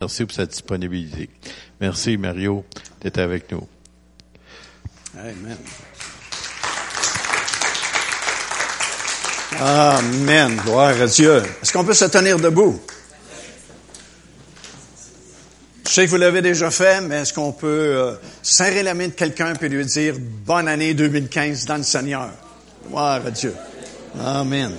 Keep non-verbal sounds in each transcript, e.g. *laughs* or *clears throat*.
Merci pour sa disponibilité. Merci, Mario, d'être avec nous. Amen. Amen. Gloire à Dieu. Est-ce qu'on peut se tenir debout? Je sais que vous l'avez déjà fait, mais est-ce qu'on peut euh, serrer la main de quelqu'un et lui dire bonne année 2015 dans le Seigneur? Gloire à Dieu. Amen.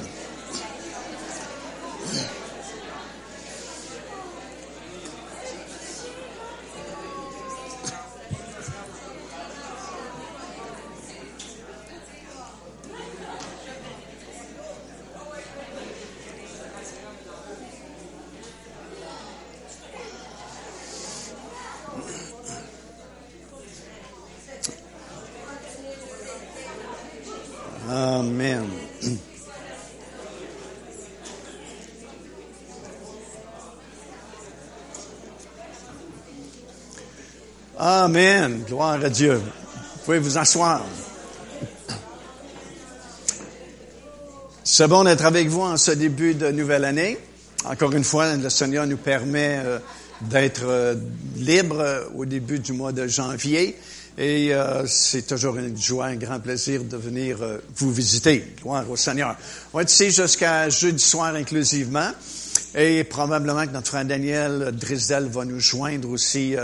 Amen. Amen. Gloire à Dieu. Vous pouvez vous asseoir. C'est bon d'être avec vous en ce début de nouvelle année. Encore une fois, le Seigneur nous permet euh, d'être euh, libres au début du mois de janvier. Et euh, c'est toujours une joie, un grand plaisir de venir vous visiter. Gloire au Seigneur. On va être ici jusqu'à jeudi soir inclusivement. Et probablement que notre frère Daniel Drisdel va nous joindre aussi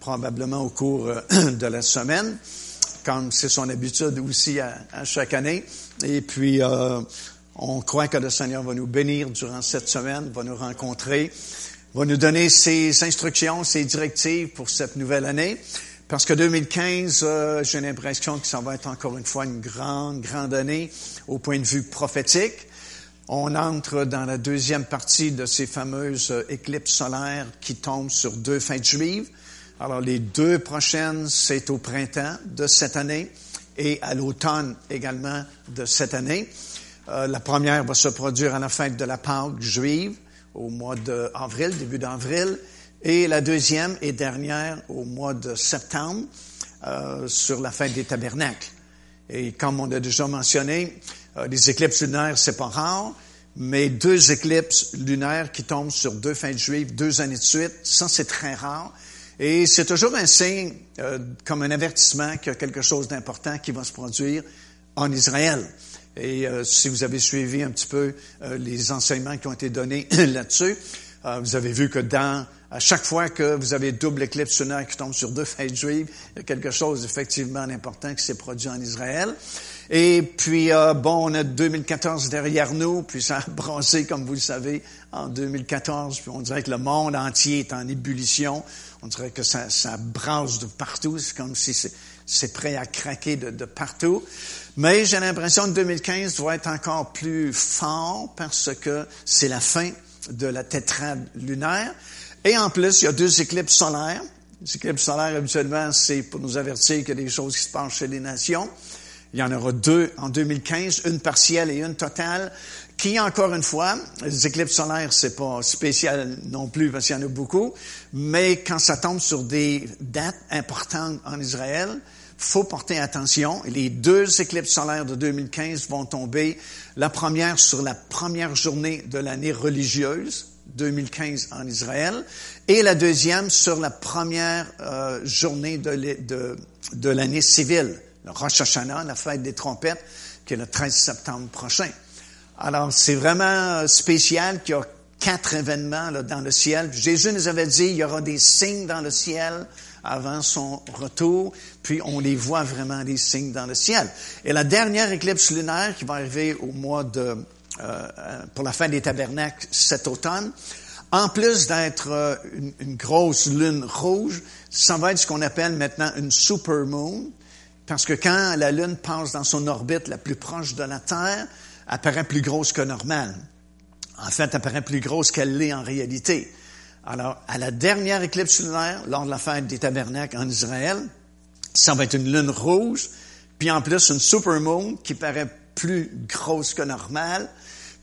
probablement au cours *clears throat* de la semaine, comme c'est son habitude aussi à, chaque année. Et puis, euh, on croit que le Seigneur va nous bénir durant cette semaine, va nous rencontrer, va nous donner ses instructions, ses directives pour cette nouvelle année. Parce que 2015, euh, j'ai l'impression que ça va être encore une fois une grande, grande année au point de vue prophétique. On entre dans la deuxième partie de ces fameuses euh, éclipses solaires qui tombent sur deux fêtes juives. Alors, les deux prochaines, c'est au printemps de cette année et à l'automne également de cette année. Euh, la première va se produire à la fête de la Pâque juive au mois d'avril, début d'avril, et la deuxième et dernière au mois de septembre euh, sur la fête des tabernacles. Et comme on a déjà mentionné, euh, les éclipses lunaires, c'est pas rare, mais deux éclipses lunaires qui tombent sur deux fêtes juives deux années de suite, ça c'est très rare. Et c'est toujours un signe, euh, comme un avertissement qu'il y a quelque chose d'important qui va se produire en Israël. Et euh, si vous avez suivi un petit peu euh, les enseignements qui ont été donnés *clears throat* là-dessus, vous avez vu que dans à chaque fois que vous avez double éclipse lunaire qui tombe sur deux *laughs* fêtes juives, il y a quelque chose effectivement d'important qui s'est produit en Israël. Et puis, bon, on a 2014 derrière nous, puis ça a *laughs* brassé, comme vous le savez, en 2014, puis on dirait que le monde entier est en ébullition. On dirait que ça, ça brasse de partout. C'est comme si c'est prêt à craquer de, de partout. Mais j'ai l'impression que 2015 doit être encore plus fort parce que c'est la fin de la tétrade lunaire. Et en plus, il y a deux éclipses solaires. Les éclipses solaires, habituellement, c'est pour nous avertir qu'il y a des choses qui se passent chez les nations. Il y en aura deux en 2015, une partielle et une totale qui, encore une fois, les éclipses solaires, c'est pas spécial non plus parce qu'il y en a beaucoup, mais quand ça tombe sur des dates importantes en Israël, faut porter attention. Les deux éclipses solaires de 2015 vont tomber, la première sur la première journée de l'année religieuse, 2015 en Israël, et la deuxième sur la première euh, journée de, de l'année civile, le Rosh Hashanah, la fête des trompettes, qui est le 13 septembre prochain. Alors, c'est vraiment euh, spécial qu'il y a quatre événements là, dans le ciel. Jésus nous avait dit, il y aura des signes dans le ciel avant son retour, puis on les voit vraiment, des signes dans le ciel. Et la dernière éclipse lunaire qui va arriver au mois de, euh, euh pour la fin des tabernacles cet automne, en plus d'être euh, une, une, grosse lune rouge, ça va être ce qu'on appelle maintenant une supermoon, parce que quand la lune passe dans son orbite la plus proche de la Terre, apparaît plus grosse que normal. En fait, apparaît plus grosse qu'elle l'est en réalité. Alors, à la dernière éclipse lunaire, lors de la fête des tabernacles en Israël, ça va être une lune rouge, puis en plus une supermoon qui paraît plus grosse que normal.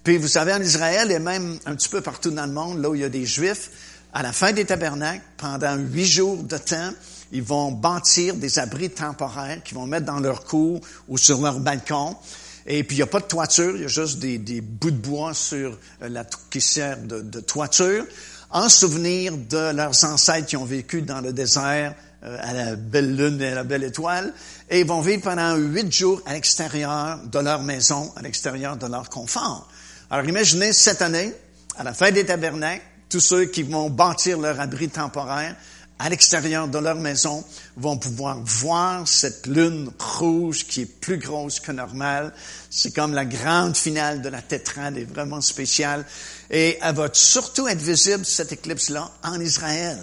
Puis vous savez, en Israël et même un petit peu partout dans le monde, là où il y a des Juifs, à la fin des tabernacles, pendant huit jours de temps, ils vont bâtir des abris temporaires qu'ils vont mettre dans leur cour ou sur leur balcon. Et puis, il n'y a pas de toiture, il y a juste des, bouts de bois sur euh, la qui de, toiture. en souvenir de leurs ancêtres qui ont vécu dans le désert euh, à la belle lune et à la belle étoile, et ils vont vivre pendant huit jours à l'extérieur de leur maison, à l'extérieur de leur confort. Alors imaginez cette année, à la fin des tabernacles, tous ceux qui vont bâtir leur abri temporaire à l'extérieur de leur maison vont pouvoir voir cette lune rouge qui est plus grosse que normal. C'est comme la grande finale de la tétrade, est vraiment spéciale. Et elle va surtout être visible, cette éclipse-là, en Israël.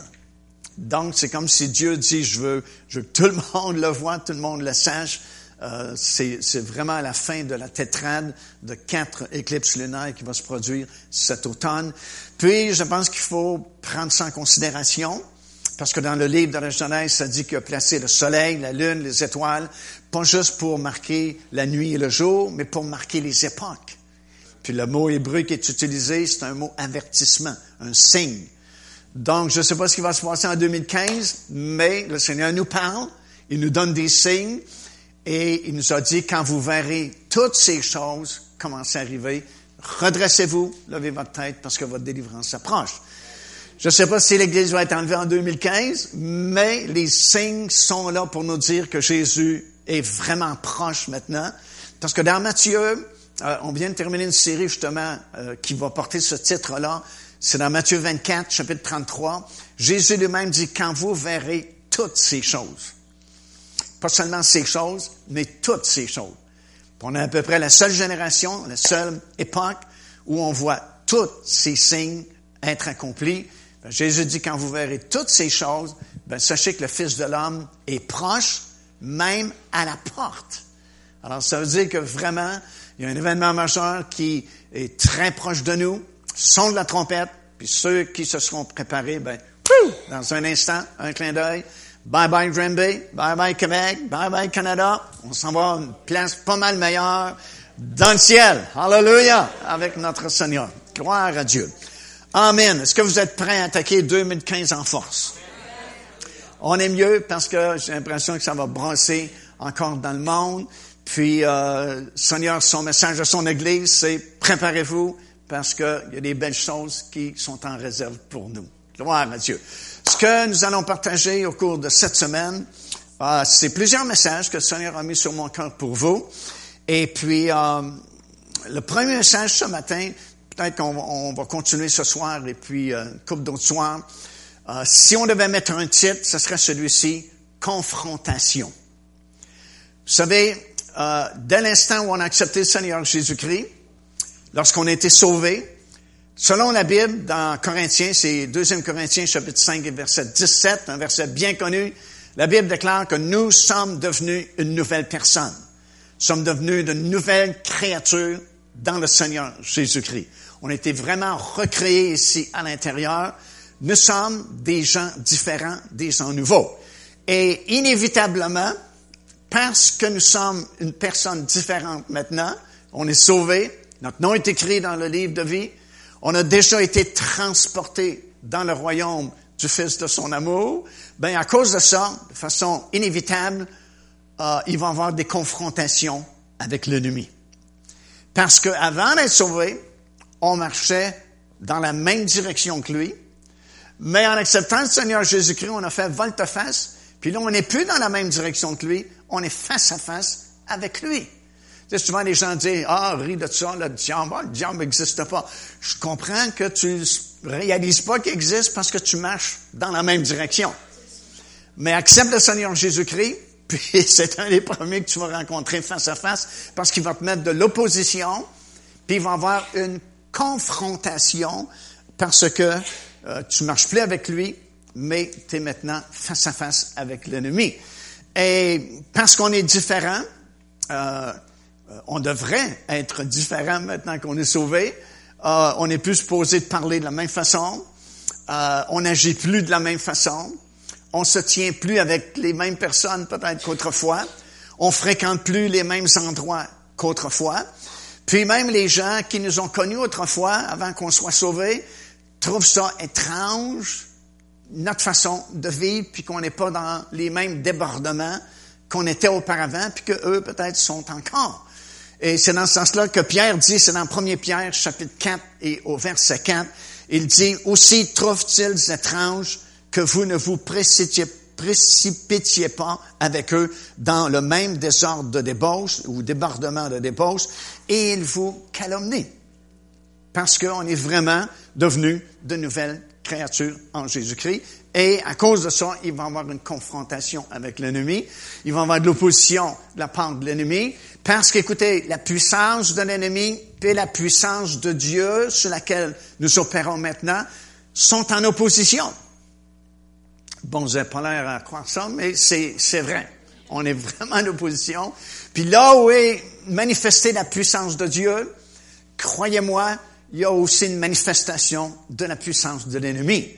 Donc, c'est comme si Dieu dit, je veux, je veux que tout le monde le voit, tout le monde le sache. Euh, c'est vraiment la fin de la tétrade de quatre éclipses lunaires qui va se produire cet automne. Puis, je pense qu'il faut prendre ça en considération, parce que dans le livre de la Genèse, ça dit qu'il a placé le soleil, la lune, les étoiles, pas juste pour marquer la nuit et le jour, mais pour marquer les époques. Puis le mot hébreu qui est utilisé, c'est un mot avertissement, un signe. Donc, je ne sais pas ce qui va se passer en 2015, mais le Seigneur nous parle, il nous donne des signes, et il nous a dit, quand vous verrez toutes ces choses commencer à arriver, redressez-vous, levez votre tête, parce que votre délivrance s'approche. Je ne sais pas si l'Église va être enlevée en 2015, mais les signes sont là pour nous dire que Jésus est vraiment proche maintenant. Parce que dans Matthieu, euh, on vient de terminer une série justement euh, qui va porter ce titre-là, c'est dans Matthieu 24, chapitre 33. Jésus lui-même dit, quand vous verrez toutes ces choses, pas seulement ces choses, mais toutes ces choses. On est à peu près la seule génération, la seule époque où on voit tous ces signes être accomplis. Ben, Jésus dit, quand vous verrez toutes ces choses, ben, sachez que le Fils de l'homme est proche, même à la porte. Alors, ça veut dire que vraiment, il y a un événement majeur qui est très proche de nous son de la trompette, puis ceux qui se seront préparés, ben, dans un instant, un clin d'œil, bye bye Granby, bye bye Québec, bye bye Canada, on s'en va à une place pas mal meilleure dans le ciel. Hallelujah! Avec notre Seigneur. Gloire à Dieu. Amen. Est-ce que vous êtes prêts à attaquer 2015 en force? On est mieux parce que j'ai l'impression que ça va brasser encore dans le monde. Puis, euh, Seigneur, son message à son Église, c'est préparez-vous, parce qu'il y a des belles choses qui sont en réserve pour nous. Gloire à Dieu. Ce que nous allons partager au cours de cette semaine, euh, c'est plusieurs messages que le Seigneur a mis sur mon cœur pour vous. Et puis, euh, le premier message ce matin, peut-être qu'on va continuer ce soir et puis euh, une couple d'autres soirs. Euh, si on devait mettre un titre, ce serait celui-ci, Confrontation. Vous savez, euh, dès l'instant où on a accepté le Seigneur Jésus-Christ, lorsqu'on a été sauvé. Selon la Bible, dans Corinthiens, c'est 2 Corinthiens chapitre 5 et verset 17, un verset bien connu, la Bible déclare que nous sommes devenus une nouvelle personne. Sommes devenus de nouvelles créatures dans le Seigneur Jésus-Christ. On a été vraiment recréés ici à l'intérieur. Nous sommes des gens différents, des gens nouveaux. Et inévitablement, parce que nous sommes une personne différente maintenant, on est sauvés, notre nom est écrit dans le livre de vie. On a déjà été transporté dans le royaume du Fils de son amour. Ben à cause de ça, de façon inévitable, euh, il va y avoir des confrontations avec l'ennemi. Parce qu'avant d'être sauvé, on marchait dans la même direction que lui, mais en acceptant le Seigneur Jésus-Christ, on a fait volte-face, puis là, on n'est plus dans la même direction que lui, on est face à face avec lui. Souvent les gens disent, ah, ris de ça, le diable, ah, le diable n'existe pas. Je comprends que tu réalises pas qu'il existe parce que tu marches dans la même direction. Mais accepte le Seigneur Jésus-Christ, puis *laughs* c'est un des premiers que tu vas rencontrer face à face parce qu'il va te mettre de l'opposition, puis il va avoir une confrontation parce que euh, tu marches plus avec lui, mais tu es maintenant face à face avec l'ennemi. Et parce qu'on est différent, euh, euh, on devrait être différent maintenant qu'on est sauvé. Euh, on n'est plus supposé de parler de la même façon. Euh, on n'agit plus de la même façon. On se tient plus avec les mêmes personnes peut-être qu'autrefois. On fréquente plus les mêmes endroits qu'autrefois. Puis même les gens qui nous ont connus autrefois, avant qu'on soit sauvés, trouvent ça étrange, notre façon de vivre, puis qu'on n'est pas dans les mêmes débordements qu'on était auparavant, puis que eux peut-être sont encore. Et c'est dans ce sens-là que Pierre dit, c'est dans 1 Pierre chapitre 4 et au verset 4, il dit, aussi trouve-t-il étrange que vous ne vous précipitiez, pas avec eux dans le même désordre de débauche ou débordement de débauche et ils vous calomnient. Parce qu'on est vraiment devenu de nouvelles créatures en Jésus-Christ. Et à cause de ça, il va y avoir une confrontation avec l'ennemi. Il va y avoir de l'opposition de la part de l'ennemi. Parce qu'écoutez, la puissance de l'ennemi et la puissance de Dieu sur laquelle nous opérons maintenant sont en opposition. Bon, j'ai pas l'air à croire ça, mais c'est, c'est vrai. On est vraiment en opposition. Puis là où est manifestée la puissance de Dieu, croyez-moi, il y a aussi une manifestation de la puissance de l'ennemi.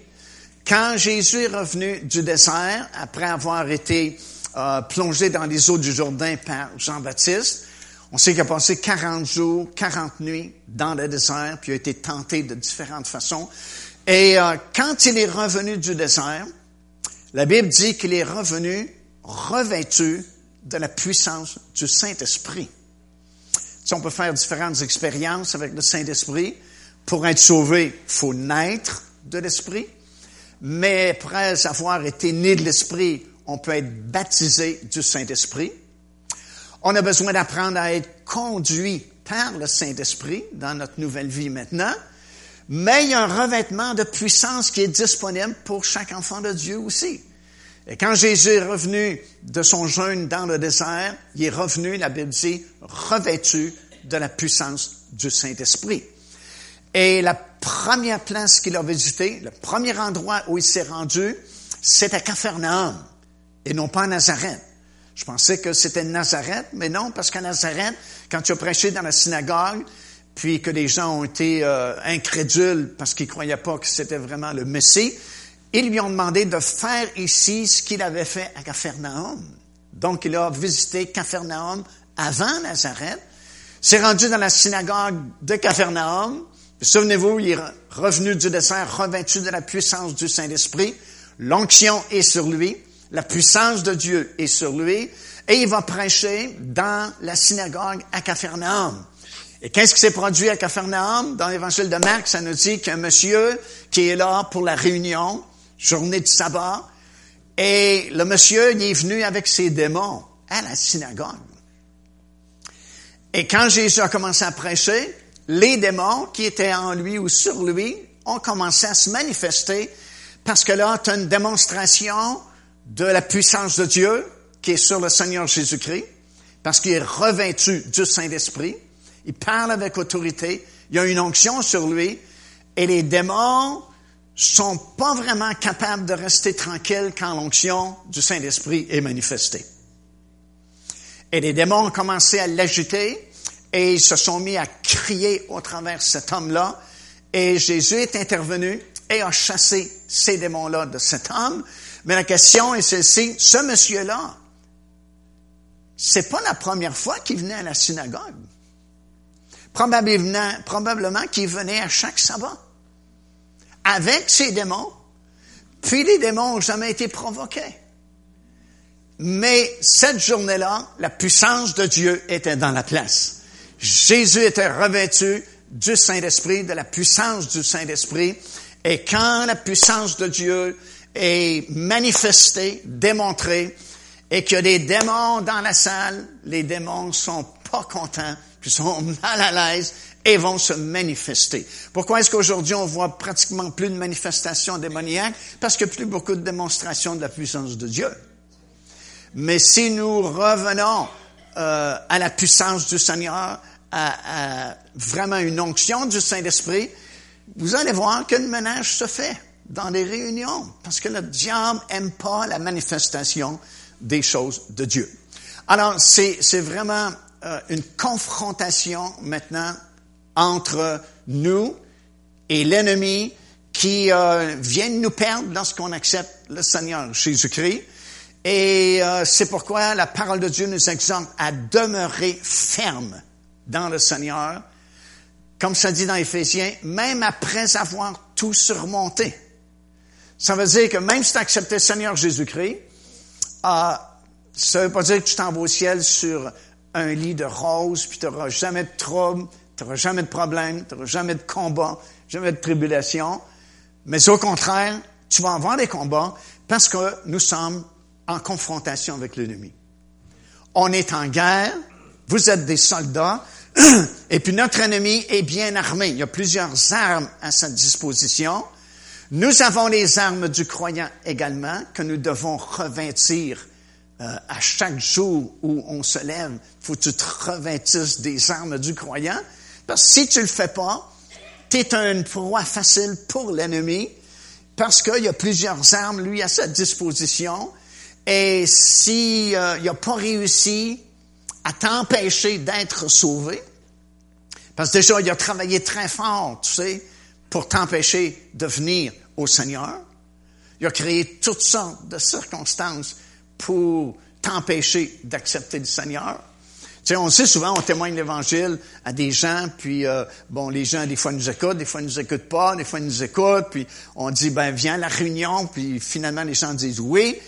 Quand Jésus est revenu du désert, après avoir été euh, plongé dans les eaux du Jourdain par Jean-Baptiste, on sait qu'il a passé 40 jours, 40 nuits dans le désert, puis il a été tenté de différentes façons. Et euh, quand il est revenu du désert, la Bible dit qu'il est revenu revêtu de la puissance du Saint-Esprit. Si on peut faire différentes expériences avec le Saint-Esprit. Pour être sauvé, faut naître de l'Esprit. Mais après avoir été né de l'Esprit, on peut être baptisé du Saint-Esprit. On a besoin d'apprendre à être conduit par le Saint-Esprit dans notre nouvelle vie maintenant. Mais il y a un revêtement de puissance qui est disponible pour chaque enfant de Dieu aussi. Et quand Jésus est revenu de son jeûne dans le désert, il est revenu, la Bible dit, revêtu de la puissance du Saint-Esprit. Et la première place qu'il a visitée, le premier endroit où il s'est rendu, c'était Capharnaüm et non pas à Nazareth. Je pensais que c'était Nazareth, mais non, parce qu'à Nazareth, quand tu as prêché dans la synagogue, puis que les gens ont été euh, incrédules parce qu'ils croyaient pas que c'était vraiment le Messie, ils lui ont demandé de faire ici ce qu'il avait fait à Capharnaüm. Donc, il a visité Capharnaüm avant Nazareth, s'est rendu dans la synagogue de Capharnaüm. Souvenez-vous, il est revenu du dessert revêtu de la puissance du Saint-Esprit. L'onction est sur lui. La puissance de Dieu est sur lui. Et il va prêcher dans la synagogue à Capharnaüm. Et qu'est-ce qui s'est produit à Capharnaüm? Dans l'évangile de Marc, ça nous dit qu'un monsieur qui est là pour la réunion, journée de sabbat, et le monsieur, est venu avec ses démons à la synagogue. Et quand Jésus a commencé à prêcher, les démons qui étaient en lui ou sur lui ont commencé à se manifester parce que là, tu as une démonstration de la puissance de Dieu qui est sur le Seigneur Jésus-Christ, parce qu'il est revêtu du Saint-Esprit. Il parle avec autorité. Il a une onction sur lui. Et les démons sont pas vraiment capables de rester tranquilles quand l'onction du Saint-Esprit est manifestée. Et les démons ont commencé à l'agiter et ils se sont mis à crier au travers cet homme-là. Et Jésus est intervenu et a chassé ces démons-là de cet homme. Mais la question est celle-ci, ce monsieur-là, c'est pas la première fois qu'il venait à la synagogue. Probablement qu'il venait à chaque sabbat. Avec ses démons. Puis les démons n'ont jamais été provoqués. Mais cette journée-là, la puissance de Dieu était dans la place. Jésus était revêtu du Saint-Esprit, de la puissance du Saint-Esprit. Et quand la puissance de Dieu est manifestée, démontrée, et qu'il y a des démons dans la salle, les démons sont pas contents, ils sont *laughs* mal à l'aise et vont se manifester. Pourquoi est-ce qu'aujourd'hui on voit pratiquement plus de manifestations démoniaques? Parce a plus beaucoup de démonstrations de la puissance de Dieu. Mais si nous revenons euh, à la puissance du Seigneur, à, à vraiment une onction du Saint-Esprit, vous allez voir qu'un ménage se fait dans les réunions, parce que le diable aime pas la manifestation des choses de Dieu. Alors, c'est vraiment euh, une confrontation maintenant entre nous et l'ennemi qui euh, nous perdre lorsqu'on accepte le Seigneur Jésus-Christ. Et euh, c'est pourquoi la parole de Dieu nous exhorte à demeurer ferme dans le Seigneur, comme ça dit dans Éphésiens, même après avoir tout surmonté. Ça veut dire que même si tu as accepté le Seigneur Jésus-Christ, euh, ça veut pas dire que tu t'en vas au ciel sur un lit de roses, puis tu n'auras jamais de trouble, tu n'auras jamais de problème, tu n'auras jamais de combat, jamais de tribulation. Mais au contraire, tu vas avoir des combats parce que nous sommes en confrontation avec l'ennemi. On est en guerre, vous êtes des soldats, *clears throat* et puis notre ennemi est bien armé. Il y a plusieurs armes à sa disposition. Nous avons les armes du croyant également que nous devons revêtir euh, à chaque jour où on se lève. Faut que tu te revêtisses des armes du croyant. Parce que si tu le fais pas, tu es une proie facile pour l'ennemi parce qu'il y a plusieurs armes, lui, à sa disposition. Et s'il euh, n'a pas réussi à t'empêcher d'être sauvé, parce que déjà, il a travaillé très fort, tu sais, pour t'empêcher de venir au Seigneur. Il a créé toutes sortes de circonstances pour t'empêcher d'accepter le Seigneur. On sait souvent, on témoigne l'Évangile à des gens, puis euh, bon, les gens des fois nous écoutent, des fois ils nous écoutent pas, des fois ils nous écoutent, puis on dit ben viens à la réunion, puis finalement les gens disent oui,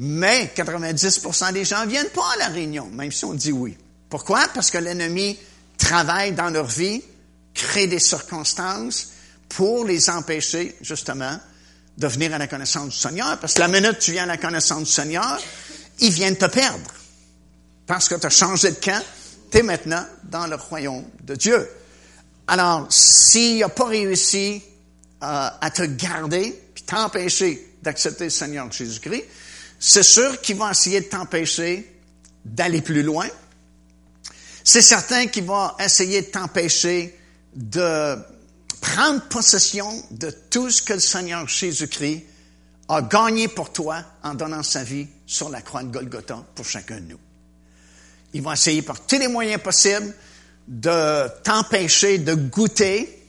mais 90% des gens viennent pas à la réunion, même si on dit oui. Pourquoi? Parce que l'ennemi travaille dans leur vie, crée des circonstances pour les empêcher justement de venir à la connaissance du Seigneur, parce que la minute tu viens à la connaissance du Seigneur, ils viennent te perdre. Parce que tu as changé de camp, tu es maintenant dans le royaume de Dieu. Alors, s'il n'a pas réussi euh, à te garder, puis t'empêcher d'accepter le Seigneur Jésus-Christ, c'est sûr qu'il va essayer de t'empêcher d'aller plus loin. C'est certain qu'il va essayer de t'empêcher de prendre possession de tout ce que le Seigneur Jésus-Christ a gagné pour toi en donnant sa vie sur la croix de Golgotha pour chacun de nous. Ils vont essayer par tous les moyens possibles de t'empêcher de goûter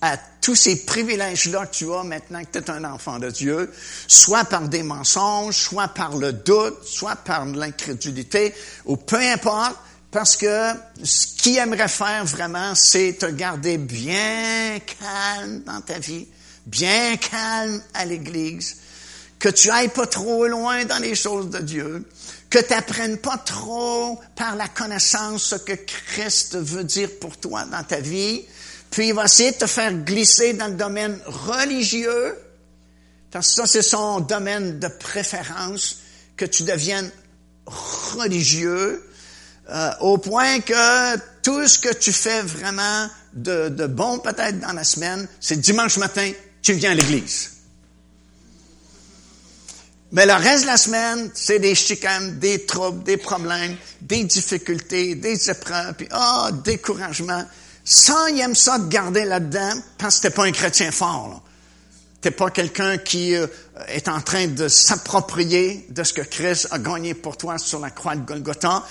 à tous ces privilèges-là que tu as maintenant que tu es un enfant de Dieu, soit par des mensonges, soit par le doute, soit par l'incrédulité, ou peu importe, parce que ce qu'il aimerait faire vraiment, c'est te garder bien calme dans ta vie, bien calme à l'Église, que tu ailles pas trop loin dans les choses de Dieu, que tu n'apprennes pas trop par la connaissance ce que Christ veut dire pour toi dans ta vie, puis il va essayer de te faire glisser dans le domaine religieux, parce ça c'est son domaine de préférence, que tu deviennes religieux, euh, au point que tout ce que tu fais vraiment de, de bon peut-être dans la semaine, c'est dimanche matin, tu viens à l'église. Mais le reste de la semaine, c'est des chicanes, des troubles, des problèmes, des difficultés, des épreuves, puis ah, oh, découragement. Ça, il aime ça de garder là-dedans parce que t'es pas un chrétien fort. T'es pas quelqu'un qui euh, est en train de s'approprier de ce que Christ a gagné pour toi sur la croix de Golgotha.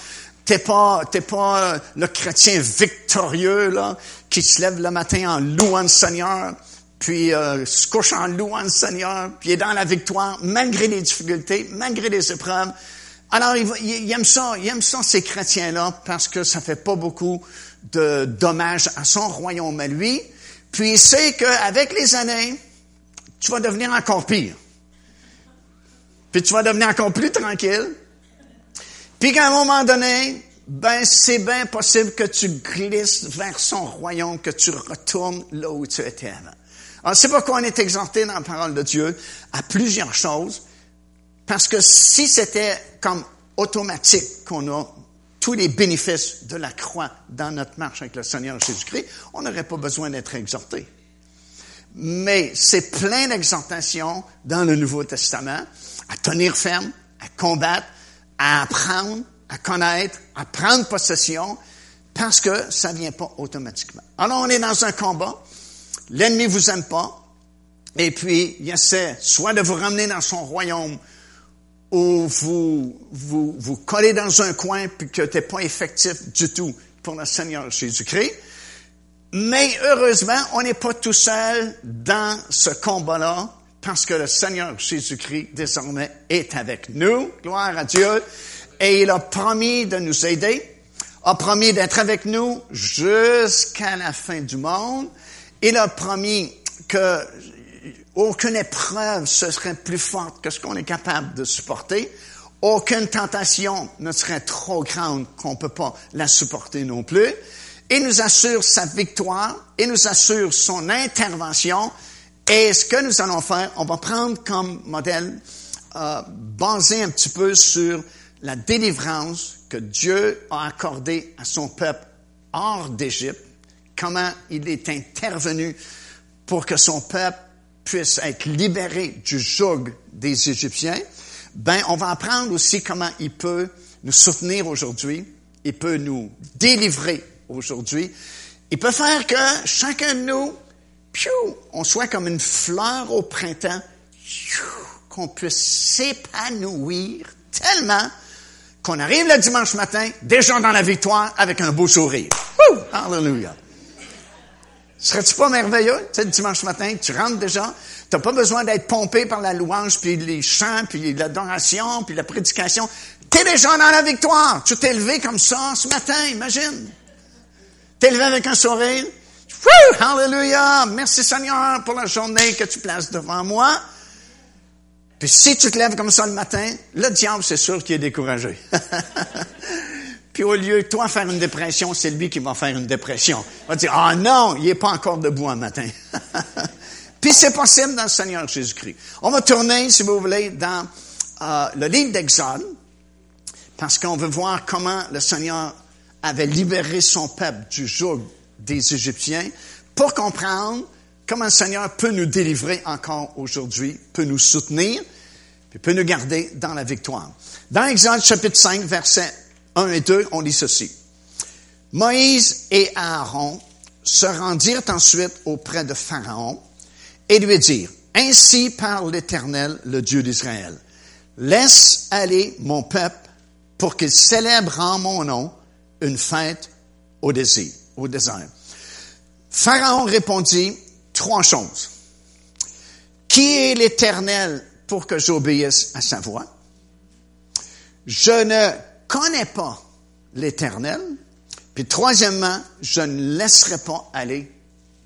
T'es pas, t'es pas euh, le chrétien victorieux là qui se lève le matin en louant le Seigneur puis euh, se couche en louant le Seigneur, puis il est dans la victoire, malgré les difficultés, malgré les épreuves. Alors, il, il, aime ça, il aime ça, ces chrétiens-là, parce que ça fait pas beaucoup de dommages à son royaume à lui. Puis il sait qu'avec les années, tu vas devenir encore pire. Puis tu vas devenir encore plus tranquille. Puis qu'à un moment donné, ben c'est bien possible que tu glisses vers son royaume, que tu retournes là où tu étais avant. Alors, c'est pourquoi on est exhorté dans la parole de Dieu à plusieurs choses, parce que si c'était comme automatique qu'on a tous les bénéfices de la croix dans notre marche avec le Seigneur Jésus-Christ, on n'aurait pas besoin d'être exhorté. Mais c'est plein d'exhortations dans le Nouveau Testament à tenir ferme, à combattre, à apprendre, à connaître, à prendre possession, parce que ça vient pas automatiquement. Alors on est dans un combat, l'ennemi vous aime pas, et puis il essaie soit de vous ramener dans son royaume, ou vous vous, vous collez dans un coin puis que t'es pas effectif du tout pour le Seigneur Jésus-Christ. Mais heureusement, on n'est pas tout seul dans ce combat-là parce que le Seigneur Jésus-Christ désormais est avec nous. Gloire à Dieu. Et il a promis de nous aider, a promis d'être avec nous jusqu'à la fin du monde. Il a promis que aucune épreuve ce serait plus forte que ce qu'on est capable de supporter. Aucune tentation ne serait trop grande qu'on ne peut pas la supporter non plus. il nous assure sa victoire, il nous assure son intervention. Et ce que nous allons faire, on va prendre comme modèle, euh, basé un petit peu sur la délivrance que Dieu a accordée à son peuple hors d'Égypte, comment il est intervenu pour que son peuple puisse être libéré du joug des Égyptiens, ben, on va apprendre aussi comment il peut nous soutenir aujourd'hui, il peut nous délivrer aujourd'hui, il peut faire que chacun de nous, piou, on soit comme une fleur au printemps, qu'on puisse s'épanouir tellement qu'on arrive le dimanche matin, déjà dans la victoire, avec un beau sourire. Hallelujah. Serais-tu pas merveilleux? Tu sais, dimanche matin, tu rentres déjà, t'as pas besoin d'être pompé par la louange, puis les chants, puis l'adoration, puis la prédication. T'es déjà dans la victoire. Tu t'es levé comme ça ce matin, imagine. T'es levé avec un sourire. Woo! Hallelujah! Merci Seigneur pour la journée que tu places devant moi. Puis si tu te lèves comme ça le matin, le diable, c'est sûr qu'il est découragé. *laughs* Puis au lieu de toi faire une dépression, c'est lui qui va faire une dépression. Il va dire, ah non, il n'est pas encore debout un matin. *laughs* Puis c'est possible dans le Seigneur Jésus-Christ. On va tourner, si vous voulez, dans euh, le livre d'Exode, parce qu'on veut voir comment le Seigneur avait libéré son peuple du joug des Égyptiens, pour comprendre comment le Seigneur peut nous délivrer encore aujourd'hui, peut nous soutenir, puis peut nous garder dans la victoire. Dans Exode chapitre 5, verset 1 et 2, on lit ceci. Moïse et Aaron se rendirent ensuite auprès de Pharaon et lui dirent, Ainsi parle l'Éternel, le Dieu d'Israël. Laisse aller mon peuple pour qu'il célèbre en mon nom une fête au désir, au désert. Pharaon répondit, trois choses. Qui est l'Éternel pour que j'obéisse à sa voix? Je ne connais pas l'Éternel. Puis troisièmement, je ne laisserai pas aller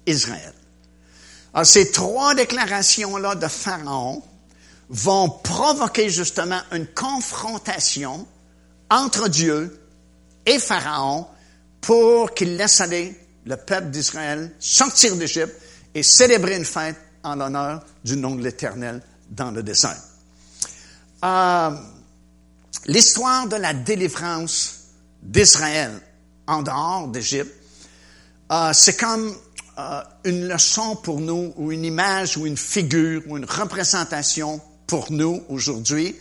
Israël. Alors ces trois déclarations-là de Pharaon vont provoquer justement une confrontation entre Dieu et Pharaon pour qu'il laisse aller le peuple d'Israël sortir d'Égypte et célébrer une fête en l'honneur du nom de l'Éternel dans le désert. Euh, l'histoire de la délivrance d'Israël en dehors d'Égypte, euh, c'est comme euh, une leçon pour nous, ou une image, ou une figure, ou une représentation pour nous aujourd'hui,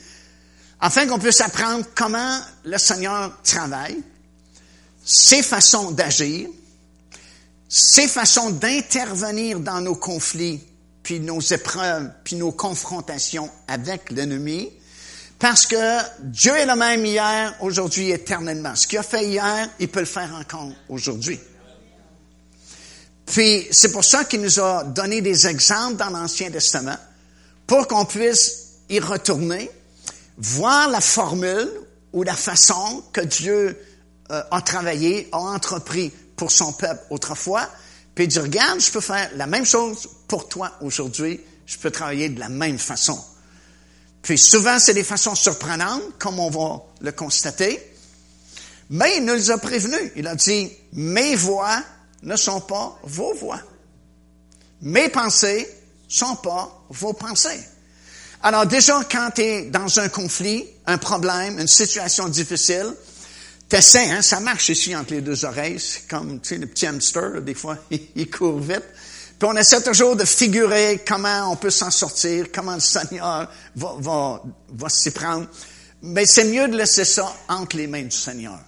afin qu'on puisse apprendre comment le Seigneur travaille, ses façons d'agir, ses façons d'intervenir dans nos conflits, puis nos épreuves, puis nos confrontations avec l'ennemi, parce que Dieu est le même hier, aujourd'hui, éternellement. Ce qu'il a fait hier, il peut le faire encore aujourd'hui. Puis c'est pour ça qu'il nous a donné des exemples dans l'Ancien Testament, pour qu'on puisse y retourner, voir la formule ou la façon que Dieu euh, a travaillé, a entrepris pour son peuple autrefois, puis dire, regarde, je peux faire la même chose pour toi aujourd'hui, je peux travailler de la même façon. Souvent, c'est des façons surprenantes, comme on va le constater, mais il nous a prévenus. Il a dit, mes voix ne sont pas vos voix. Mes pensées sont pas vos pensées. Alors déjà, quand tu es dans un conflit, un problème, une situation difficile, T'essaies, hein, ça marche ici entre les deux oreilles. C'est comme, tu sais, le petit hamster, des fois, *laughs* il court vite. Puis on essaie toujours de figurer comment on peut s'en sortir, comment le Seigneur va, va, va s'y prendre. Mais c'est mieux de laisser ça entre les mains du Seigneur.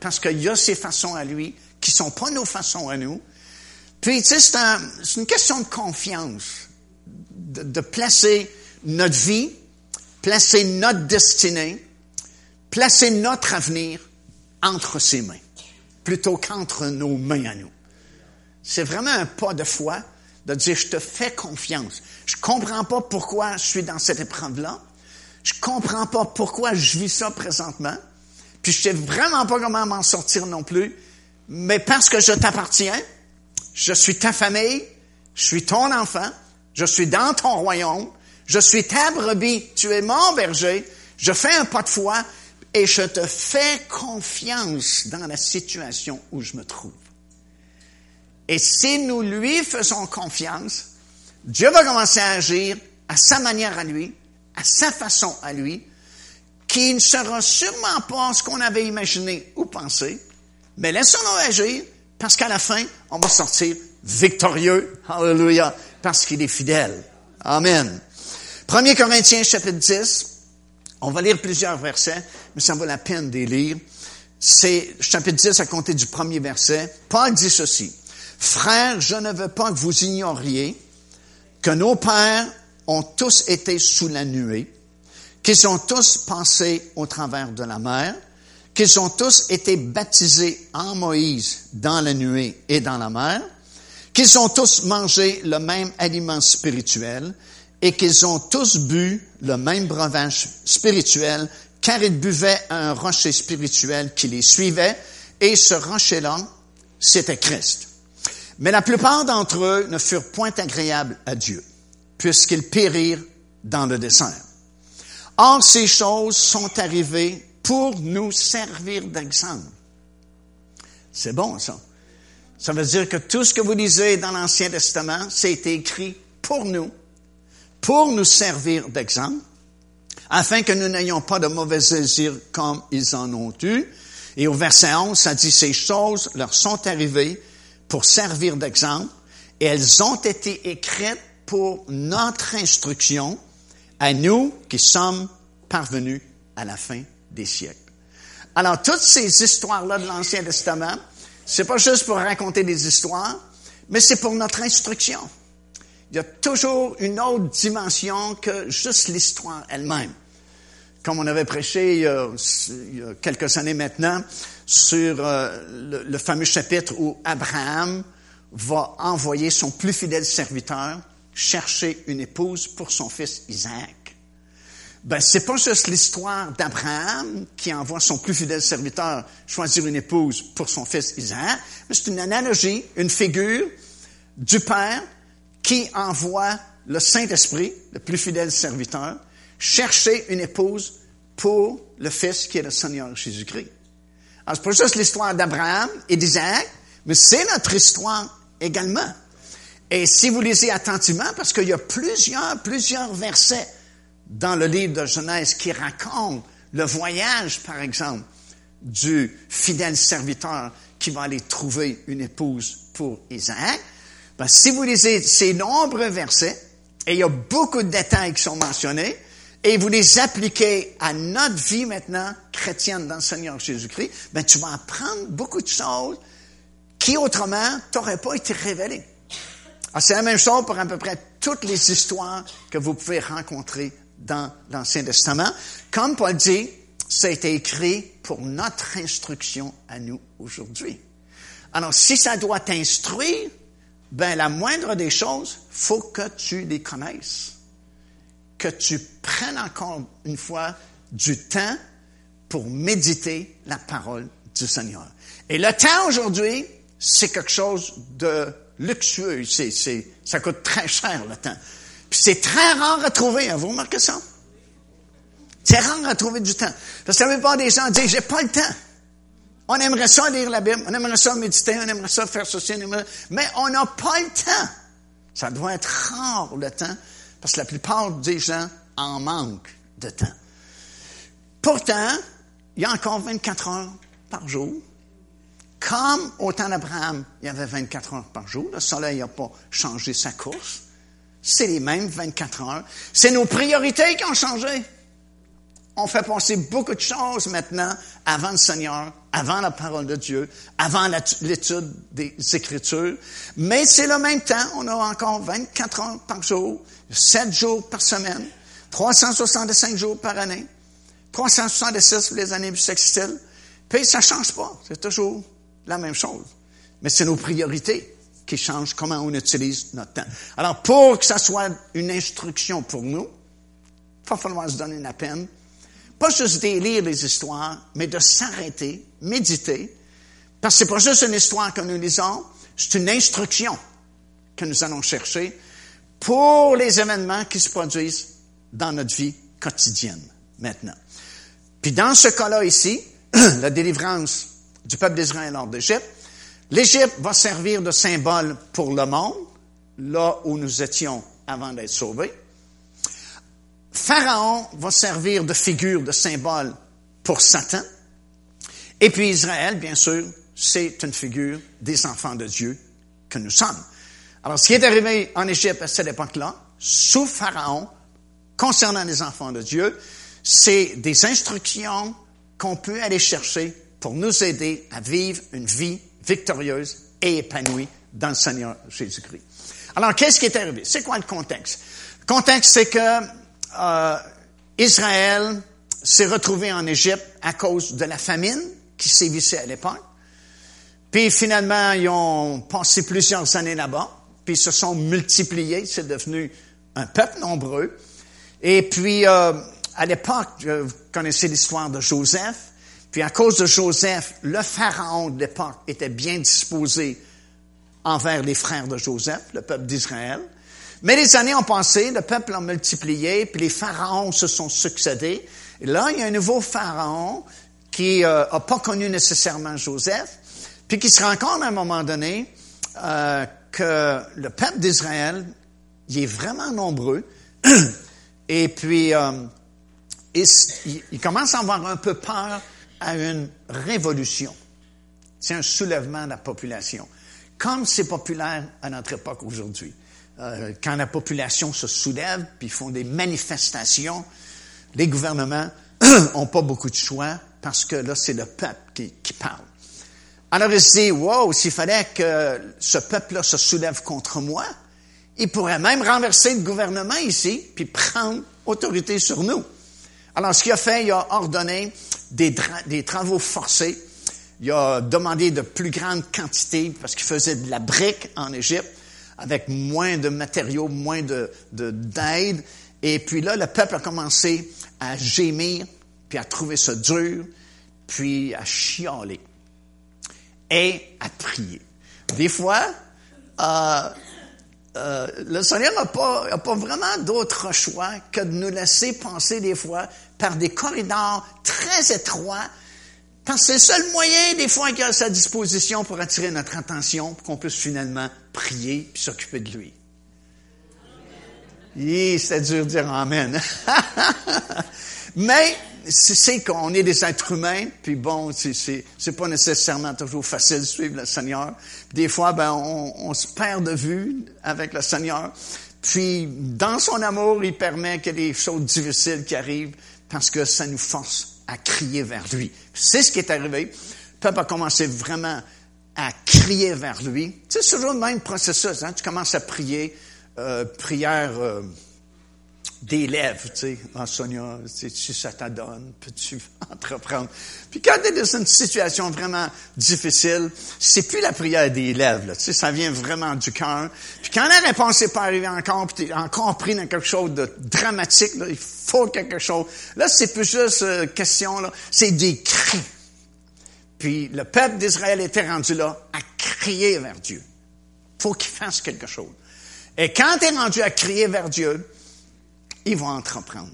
Parce qu'il y a ses façons à lui qui sont pas nos façons à nous. Puis, tu sais, c'est, un, une question de confiance, de, de placer notre vie, placer notre destinée, placer notre avenir entre ses mains, plutôt qu'entre nos mains à nous. C'est vraiment un pas de foi de dire, je te fais confiance. Je comprends pas pourquoi je suis dans cette épreuve-là. Je comprends pas pourquoi je vis ça présentement. Puis je sais vraiment pas comment m'en sortir non plus. Mais parce que je t'appartiens, je suis ta famille, je suis ton enfant, je suis dans ton royaume, je suis ta brebis, tu es mon berger, je fais un pas de foi, et je te fais confiance dans la situation où je me trouve. Et si nous lui faisons confiance, Dieu va commencer à agir à sa manière à lui, à sa façon à lui, qui ne sera sûrement pas ce qu'on avait imaginé ou pensé, mais laissons-le agir, parce qu'à la fin, on va sortir victorieux. Hallelujah. Parce qu'il est fidèle. Amen. 1 Corinthiens chapitre 10. On va lire plusieurs versets, mais ça vaut la peine de les lire. C'est chapitre 10 à compter du premier verset. Paul dit ceci. Frères, je ne veux pas que vous ignoriez que nos pères ont tous été sous la nuée, qu'ils ont tous passé au travers de la mer, qu'ils ont tous été baptisés en Moïse dans la nuée et dans la mer, qu'ils ont tous mangé le même aliment spirituel et qu'ils ont tous bu le même breuvage spirituel, car ils buvaient un rocher spirituel qui les suivait, et ce rocher-là, c'était Christ. Mais la plupart d'entre eux ne furent point agréables à Dieu, puisqu'ils périrent dans le dessert. Or, ces choses sont arrivées pour nous servir d'exemple. C'est bon, ça. Ça veut dire que tout ce que vous lisez dans l'Ancien Testament, c'est écrit pour nous, pour nous servir d'exemple, afin que nous n'ayons pas de mauvais désirs comme ils en ont eu. Et au verset 11, ça dit, ces choses leur sont arrivées pour servir d'exemple, et elles ont été écrites pour notre instruction, à nous qui sommes parvenus à la fin des siècles. Alors, toutes ces histoires-là de l'Ancien Testament, c'est pas juste pour raconter des histoires, mais c'est pour notre instruction. Il y a toujours une autre dimension que juste l'histoire elle-même. Comme on avait prêché il y a, quelques années maintenant sur euh, le, le fameux chapitre où Abraham va envoyer son plus fidèle serviteur chercher une épouse pour son fils Isaac. Ben, c'est pas juste l'histoire d'Abraham qui envoie son plus fidèle serviteur choisir une épouse pour son fils Isaac, mais c'est une analogie, une figure du Père qui envoie le Saint-Esprit, le plus fidèle serviteur, chercher une épouse pour le Fils qui est le Seigneur Jésus-Christ. Alors, c'est pas juste l'histoire d'Abraham et d'Isaac, mais c'est notre histoire également. Et si vous lisez attentivement, parce qu'il y a plusieurs, plusieurs versets dans le livre de Genèse qui raconte le voyage, par exemple, du fidèle serviteur qui va aller trouver une épouse pour Isaac. Ben, si vous lisez ces nombreux versets, et il y a beaucoup de détails qui sont mentionnés, et vous les appliquez à notre vie maintenant chrétienne dans le Seigneur Jésus-Christ, ben, tu vas apprendre beaucoup de choses qui autrement t'auraient pas été révélées. Ah, c'est la même chose pour à peu près toutes les histoires que vous pouvez rencontrer dans l'Ancien Testament. Comme Paul dit, ça a été écrit pour notre instruction à nous aujourd'hui. Alors, si ça doit t'instruire, ben, la moindre des choses, faut que tu les connaisses. Que tu prennes encore une fois du temps pour méditer la parole du Seigneur. Et le temps aujourd'hui, c'est quelque chose de luxueux. C'est, c'est, ça coûte très cher le temps. Puis c'est très rare à trouver, hein, vous remarquez ça? C'est rare à trouver du temps. Parce que la plupart des gens disent, j'ai pas le temps. On aimerait ça lire la Bible, on aimerait ça méditer, on aimerait ça faire ceci, mais on n'a pas le temps. Ça doit être rare le temps, parce que la plupart des gens en manquent de temps. Pourtant, il y a encore 24 heures par jour. Comme au temps d'Abraham, il y avait 24 heures par jour. Le soleil n'a pas changé sa course. C'est les mêmes 24 heures. C'est nos priorités qui ont changé. On fait penser beaucoup de choses maintenant avant le Seigneur, avant la parole de Dieu, avant l'étude des Écritures. Mais c'est le même temps. On a encore 24 heures par jour, 7 jours par semaine, 365 jours par année, 366 pour les années bissextiles. Puis ça change pas. C'est toujours la même chose. Mais c'est nos priorités qui changent comment on utilise notre temps. Alors, pour que ça soit une instruction pour nous, il va falloir se donner la peine, pas juste de lire les histoires, mais de s'arrêter, méditer, parce que c'est pas juste une histoire que nous lisons, c'est une instruction que nous allons chercher pour les événements qui se produisent dans notre vie quotidienne maintenant. Puis dans ce cas-là ici, *clears throat* la délivrance du peuple d'Israël hors d'Égypte, L'Égypte va servir de symbole pour le monde, là où nous étions avant d'être sauvés. Pharaon va servir de figure, de symbole pour Satan. Et puis Israël, bien sûr, c'est une figure des enfants de Dieu que nous sommes. Alors, ce qui est arrivé en Égypte à cette époque-là, sous Pharaon, concernant les enfants de Dieu, c'est des instructions qu'on peut aller chercher pour nous aider à vivre une vie victorieuse et épanouie dans le Seigneur Jésus-Christ. Alors, qu'est-ce qui est arrivé? C'est quoi le contexte? Le contexte, c'est que euh, Israël s'est retrouvé en Égypte à cause de la famine qui sévissait à l'époque. Puis finalement, ils ont passé plusieurs années là-bas, puis ils se sont multipliés, c'est devenu un peuple nombreux. Et puis, euh, à l'époque, vous connaissez l'histoire de Joseph, puis à cause de Joseph, le pharaon de l'époque était bien disposé envers les frères de Joseph, le peuple d'Israël. Mais les années ont passé, le peuple a multiplié, puis les pharaons se sont succédés. Et là, il y a un nouveau pharaon qui n'a euh, pas connu nécessairement Joseph, puis qui se rend compte à un moment donné euh, que le peuple d'Israël, est vraiment nombreux, *clears throat* et puis euh, il, commence à avoir un peu peur à une révolution. C'est un soulèvement de la population, comme c'est populaire à notre époque aujourd'hui. Euh, quand la population se soulève, puis font des manifestations, les gouvernements *clears throat* ont pas beaucoup de choix parce que là, c'est le peuple qui, qui parle. Alors il se dit, wow, s'il fallait que ce peuple-là se soulève contre moi, il pourrait même renverser le gouvernement ici, puis prendre autorité sur nous. Alors ce qu'il a fait, il a ordonné des, des travaux forcés. Il a demandé de plus grandes quantités parce qu'il faisait de la brique en Égypte avec moins de matériaux, moins de, d'aide. Et puis là, le peuple a commencé à gémir, puis à trouver ça dur, puis à chialer et à prier. Des fois, euh, euh, le Seigneur n'a pas, pas vraiment d'autre choix que de nous laisser penser des fois par des corridors très étroits parce que c'est le seul moyen, des fois, qu'il a à sa disposition pour attirer notre attention, pour qu'on puisse finalement prier puis s'occuper de lui. C'est dur de dire Amen. *laughs* Mais c'est qu'on est des êtres humains, puis bon, c'est pas nécessairement toujours facile de suivre le Seigneur. Des fois, ben, on, on se perd de vue avec le Seigneur. Puis, dans son amour, il permet que des choses difficiles qui arrivent parce que ça nous force à crier vers lui. C'est ce qui est arrivé. Le peuple a commencé vraiment à crier vers lui. Tu c'est toujours le même processus. Hein? Tu commences à prier, euh, prière euh, des tu sais. Ah, Sonia, si ça t'adonne, peux-tu *laughs* entreprendre? Puis quand tu es dans une situation vraiment difficile, c'est plus la prière des lèvres, tu sais, ça vient vraiment du cœur. Puis quand la réponse n'est pas arrivée encore, puis tu es encore pris dans quelque chose de dramatique, là, il faut quelque chose. Là, c'est plus juste euh, question, là, c'est des cris. Puis le peuple d'Israël était rendu là à crier vers Dieu. faut qu'il fasse quelque chose. Et quand tu es rendu à crier vers Dieu, il va entreprendre.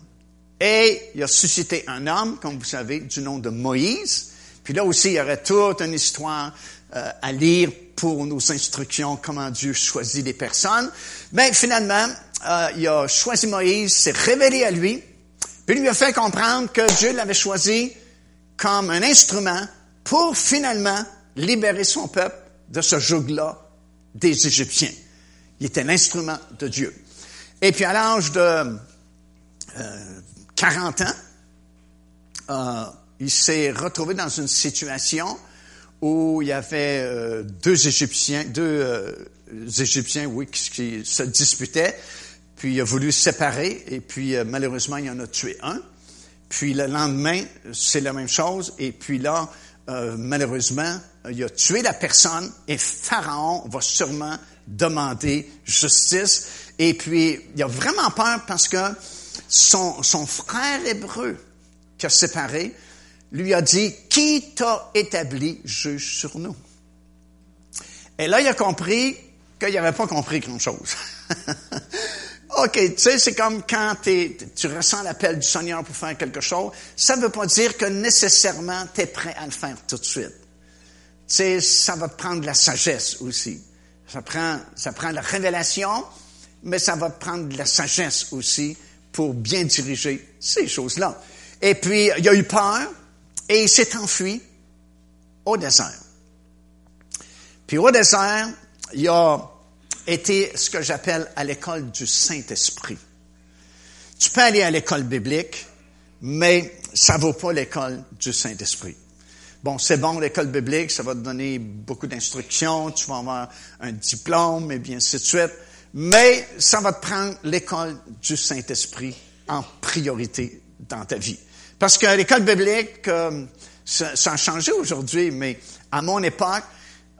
Et il a suscité un homme, comme vous savez, du nom de Moïse. Puis là aussi, il y aurait toute une histoire euh, à lire pour nos instructions, comment Dieu choisit des personnes. Mais finalement, euh, il a choisi Moïse, s'est révélé à lui, puis il lui a fait comprendre que Dieu l'avait choisi comme un instrument pour finalement libérer son peuple de ce joug-là des Égyptiens. Il était l'instrument de Dieu. Et puis à l'âge de 40 euh, ans, euh, il s'est retrouvé dans une situation où il y avait euh, deux Égyptiens, deux Égyptiens, oui, qui, se disputaient. Puis il a voulu séparer et puis malheureusement il en a tué un. Puis le lendemain, c'est la même chose. Et puis là, malheureusement, il a tué la personne et Pharaon va sûrement demander justice. Et puis il a vraiment peur parce que son, son frère hébreu qui a séparé lui a dit, qui t'a établi juge sur nous? Et là, il a compris qu'il n'avait pas compris grand-chose. *laughs* OK, tu sais, c'est comme quand tu ressens l'appel du Seigneur pour faire quelque chose, ça ne veut pas dire que nécessairement tu es prêt à le faire tout de suite. sais, ça va prendre la sagesse aussi. Ça prend, ça prend la révélation, mais ça va prendre de la sagesse aussi pour bien diriger ces choses-là. Et puis, il a eu peur et il s'est enfui au désert. Puis au désert, il a été ce que j'appelle à l'école du Saint-Esprit. Tu peux aller à l'école biblique, mais ça vaut pas l'école du Saint-Esprit. Bon, c'est bon, l'école biblique, ça va te donner beaucoup d'instructions, tu vas avoir un diplôme, et bien ainsi de suite. Mais ça va te prendre l'école du Saint-Esprit en priorité dans ta vie. Parce que l'école biblique, euh, ça, a changé aujourd'hui, mais à mon époque,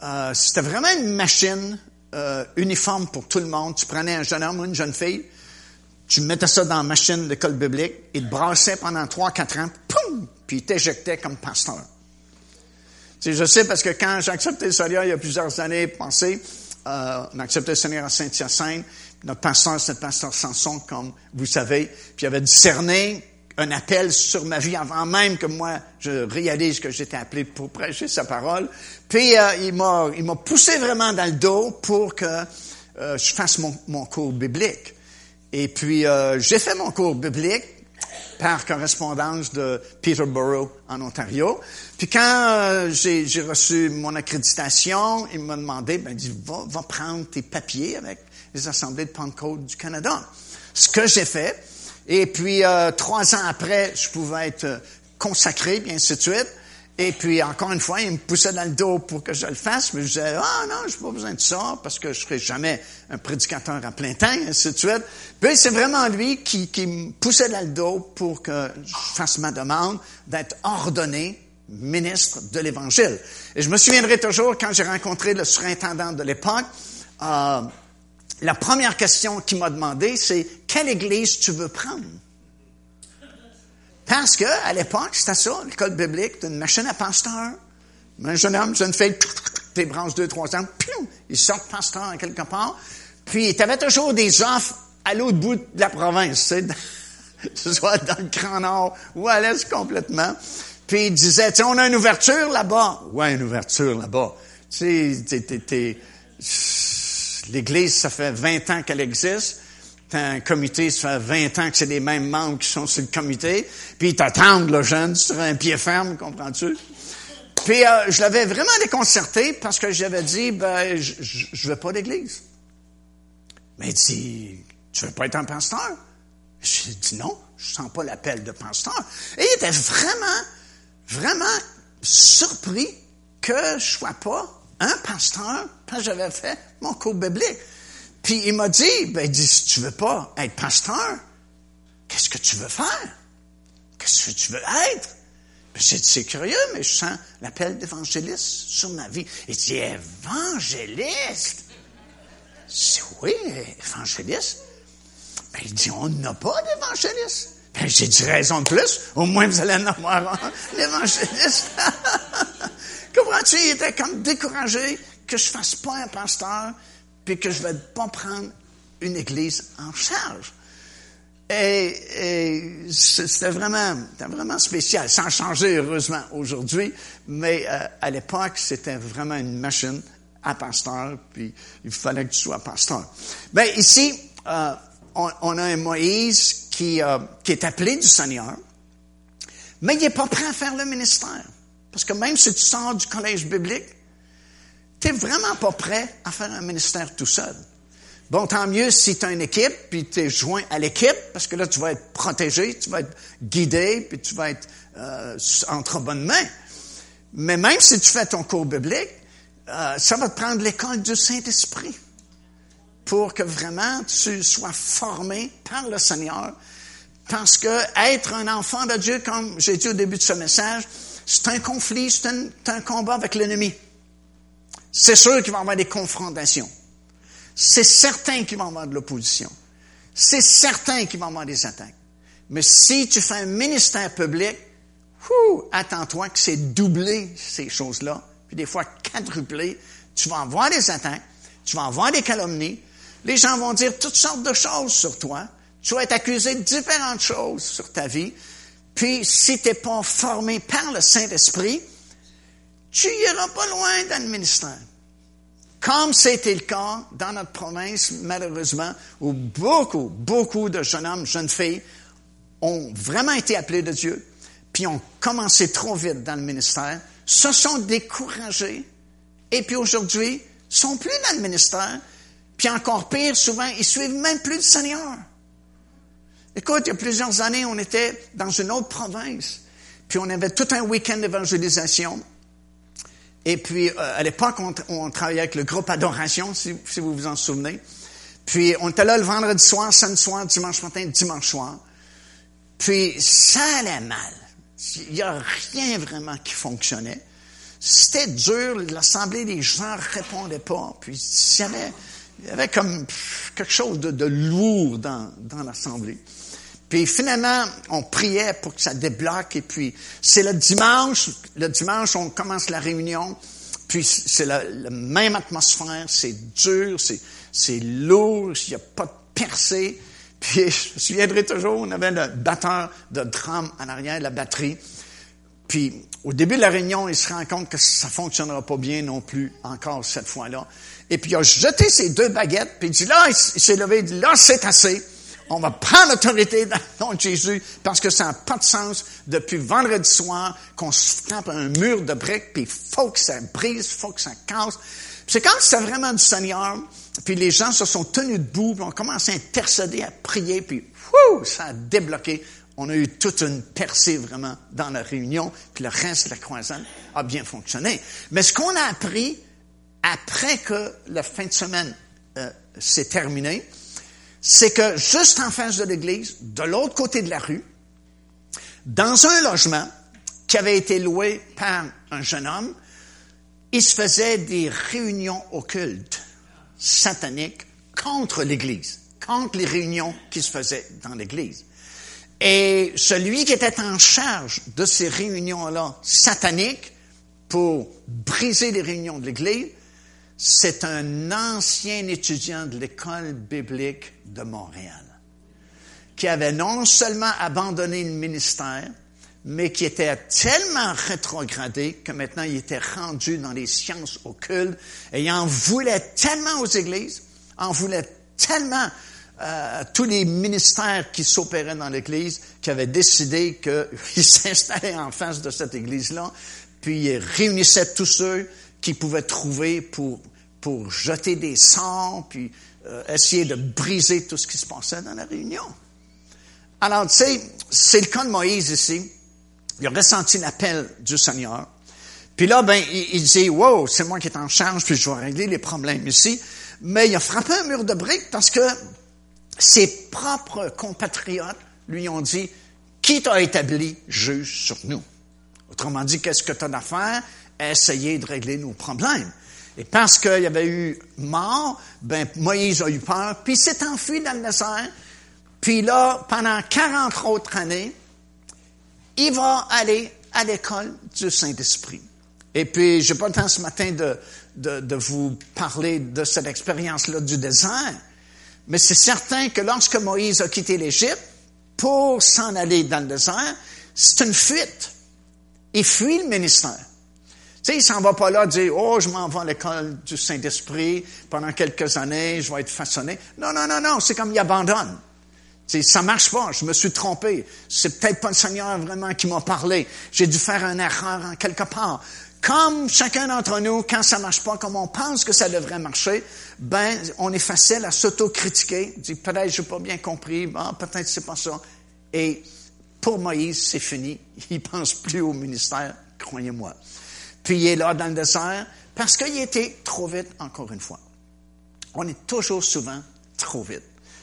euh, c'était vraiment une machine euh, uniforme pour tout le monde. Tu prenais un jeune homme ou une jeune fille, tu mettais ça dans la machine de l'école biblique, il te brassait pendant trois, quatre ans, poum, puis il t'éjectait comme pasteur. Tu je sais parce que quand j'ai accepté le Seigneur il y a plusieurs années euh, on a accepté le Seigneur à Saint-Hyacinthe, notre pasteur, c'était le pasteur Samson, comme vous savez, puis il avait discerné un appel sur ma vie avant même que moi je réalise que j'étais appelé pour prêcher sa parole. Puis euh, il m'a il m'a poussé vraiment dans le dos pour que euh, je fasse mon, mon cours biblique. Et puis euh, j'ai fait mon cours biblique par correspondance de Peterborough en Ontario. Puis quand j'ai, reçu mon accréditation, il m'a demandé, ben dit, va, va prendre tes papiers avec les assemblées de Pentecôte du Canada. Ce que j'ai fait, et puis, euh, trois ans après, je pouvais être euh, consacré, bien ainsi de suite. Et puis, encore une fois, il me poussait dans le dos pour que je le fasse, mais je disais, ah non, je n'ai pas besoin de ça, parce que je serai jamais un prédicateur à plein temps, et ainsi de suite. Puis, c'est vraiment lui qui, qui me poussait dans le dos pour que je fasse ma demande d'être ordonné ministre de l'Évangile. Et je me souviendrai toujours, quand j'ai rencontré le surintendant de l'époque, euh, la première question qu'il m'a demandé, c'est quelle église tu veux prendre? Parce que, à l'époque, c'était ça, l'école biblique, une machine à pasteur. Un jeune homme, jeune fille, tes branches deux, trois ans, ils sortent pasteur en quelque part. Puis, tu avais toujours des offres à l'autre bout de la province, tu *laughs* soit dans le Grand Nord ou à l'Est complètement. Puis, il disait, tu on a une ouverture là-bas. Ouais, une ouverture là-bas. Tu sais, t'es, l'Église, ça fait 20 ans qu'elle existe. T'as un comité, ça fait 20 ans que c'est les mêmes membres qui sont sur le comité. Puis ils t'attendent, le jeune, sur un pied ferme, comprends-tu? Puis euh, je l'avais vraiment déconcerté parce que j'avais dit, ben, je, je, veux pas d'église. Mais il dit, tu veux pas être un pasteur? J'ai dit non, je sens pas l'appel de pasteur. Et il était vraiment, vraiment surpris que je sois pas un pasteur, parce que j'avais fait mon cours biblique. Puis il m'a dit, ben, il si tu veux pas être pasteur, qu'est-ce que tu veux faire? Qu'est-ce que tu veux être? Ben, j'ai dit, c'est curieux, mais je sens l'appel d'évangéliste sur ma vie. Il dit, évangéliste? Dit, oui, évangéliste. Ben, il dit, on n'a pas d'évangéliste. Ben, j'ai dit, raison de plus, au moins vous allez en avoir un, l'évangéliste. *laughs* Comprends-tu? Il était comme découragé que je fasse pas un pasteur, puis que je vais pas prendre une église en charge. Et, c'était vraiment, vraiment spécial. Ça a changé, heureusement, aujourd'hui, mais euh, à l'époque, c'était vraiment une machine à pasteur, puis il fallait que tu sois pasteur. Ben ici, euh, on, a un Moïse qui, euh, qui est appelé du Seigneur, mais il n'est pas prêt à faire le ministère. Parce que même si tu sors du collège biblique, tu n'es vraiment pas prêt à faire un ministère tout seul. Bon, tant mieux si tu as une équipe, puis tu es joint à l'équipe, parce que là, tu vas être protégé, tu vas être guidé, puis tu vas être euh, entre bonnes mains. Mais même si tu fais ton cours biblique, euh, ça va te prendre l'école du Saint-Esprit pour que vraiment tu sois formé par le Seigneur. Parce que être un enfant de Dieu, comme j'ai dit au début de ce message, c'est un conflit, c'est un, combat avec l'ennemi. C'est sûr qu'il va y avoir des confrontations. C'est certain qu'il va y avoir de l'opposition. C'est certain qu'il va y avoir des attaques. Mais si tu fais un ministère public, attends-toi que c'est doubler ces choses-là, puis des fois quadrupler. Tu vas avoir des attaques, tu vas avoir des calomnies. Les gens vont dire toutes sortes de choses sur toi. Tu vas être accusé de différentes choses sur ta vie. Puis, si tu n'es pas formé par le Saint-Esprit, tu iras pas loin dans le ministère. Comme c'était le cas dans notre province, malheureusement, où beaucoup, beaucoup de jeunes hommes, jeunes filles ont vraiment été appelés de Dieu, puis ont commencé trop vite dans le ministère, se sont découragés, et puis aujourd'hui, sont plus dans le ministère, puis encore pire, souvent, ils suivent même plus le Seigneur. Écoute, il y a plusieurs années, on était dans une autre province, puis on avait tout un week-end d'évangélisation. Et puis, euh, à l'époque, on, travaillait avec le groupe Adoration, si, vous vous en souvenez. Puis, on était là le vendredi soir, samedi soir, dimanche matin, dimanche soir. Puis, ça allait mal. Il n'y a rien vraiment qui fonctionnait. C'était dur, l'assemblée des gens ne répondaient pas. Puis, il y avait, il y avait comme quelque chose de, lourd dans, dans l'assemblée. Puis finalement, on priait pour que ça débloque. Et puis, c'est le dimanche. Le dimanche, on commence la réunion. Puis, c'est la, même atmosphère. C'est dur, c'est, c'est lourd. Il n'y a pas de percée. Puis, *laughs* je me souviendrai toujours, on avait le batteur de drum en arrière, la batterie. Puis, au début de la réunion, il se rend compte que ça fonctionnera pas bien non plus, encore cette fois-là. Et puis, il a jeté ses deux baguettes, puis il dit, là, il s'est levé, il dit, là, c'est assez. On va prendre l'autorité dans le nom de Jésus parce que ça n'a pas de sens depuis vendredi soir qu'on se tape un mur de briques, puis il faut que ça brise, il faut que ça casse. C'est quand c'est vraiment du Seigneur, puis les gens se sont tenus debout, puis on commence à intercéder, à prier, puis ça a débloqué. On a eu toute une percée vraiment dans la réunion, puis le reste de la croisade a bien fonctionné. Mais ce qu'on a appris après que la fin de semaine euh, s'est terminée, c'est que juste en face de l'église, de l'autre côté de la rue, dans un logement qui avait été loué par un jeune homme, il se faisait des réunions occultes, sataniques, contre l'église, contre les réunions qui se faisaient dans l'église. Et celui qui était en charge de ces réunions-là sataniques pour briser les réunions de l'église, c'est un ancien étudiant de l'école biblique de Montréal qui avait non seulement abandonné le ministère, mais qui était tellement rétrogradé que maintenant il était rendu dans les sciences occultes et il en voulait tellement aux églises, en voulait tellement euh, tous les ministères qui s'opéraient dans l'église qu'il avait décidé qu'il *laughs* s'installait en face de cette église-là, puis il réunissait tous ceux qu'il pouvait trouver pour, pour jeter des sorts, puis euh, essayer de briser tout ce qui se passait dans la réunion. Alors, tu sais, c'est le cas de Moïse ici. Il a ressenti l'appel du Seigneur. Puis là, ben, il, dit, wow, c'est moi qui est en charge, puis je vais régler les problèmes ici. Mais il a frappé un mur de briques parce que ses propres compatriotes lui ont dit, qui t'a établi juge sur nous? Autrement dit, qu'est-ce que tu as Essayer de régler nos problèmes. Et parce qu'il y avait eu mort, ben, Moïse a eu peur, puis s'est enfui dans le désert. Puis là, pendant 40 autres années, il va aller à l'école du Saint-Esprit. Et puis, j'ai pas le temps ce matin de, de vous parler de cette expérience-là du désert, mais c'est certain que lorsque Moïse a quitté l'Égypte pour s'en aller dans le désert, c'est une fuite. Il fuit le ministère. Tu sais, il s'en va pas là dire, oh, je m'en vais à l'école du Saint-Esprit, pendant quelques années, je vais être façonné. Non, non, non, non, c'est comme il abandonne. Tu sais, ça marche pas, je me suis trompé. C'est peut-être pas le Seigneur vraiment qui m'a parlé. J'ai dû faire une erreur en quelque part. Comme chacun d'entre nous, quand ça marche pas comme on pense que ça devrait marcher, ben, on est facile à s'autocritiquer, dire peut-être j'ai pas bien compris, ben, peut-être c'est pas ça. Et pour Moïse, c'est fini. Il pense plus au ministère, croyez-moi puis il est là dans le désert, parce qu'il était trop vite, encore une fois. On est toujours souvent trop vite.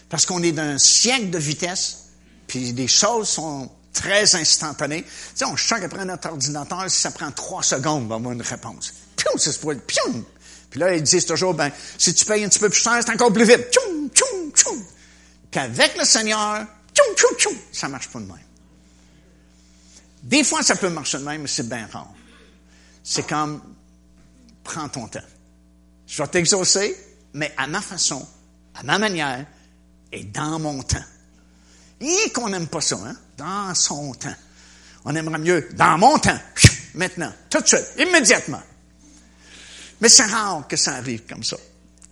Parce qu'on est d'un siècle de vitesse, puis les choses sont très instantanées. Tu sais, on choque après notre ordinateur, si ça prend trois secondes, on avoir une réponse. Pium, c'est ce pium. Puis là, ils disent toujours, ben, si tu payes un petit peu plus cher, c'est encore plus vite. Tchoum, tchoum, tchoum. Qu'avec le Seigneur, tchoum, tchoum, tchoum, ça marche pas de même. Des fois, ça peut marcher de même, mais c'est bien rare c'est comme, prends ton temps. Je vais t'exaucer, mais à ma façon, à ma manière et dans mon temps. Et qu'on n'aime pas ça, hein? Dans son temps. On aimerait mieux dans mon temps. *sniffs* maintenant, tout de suite, immédiatement. Mais c'est rare que ça arrive comme ça.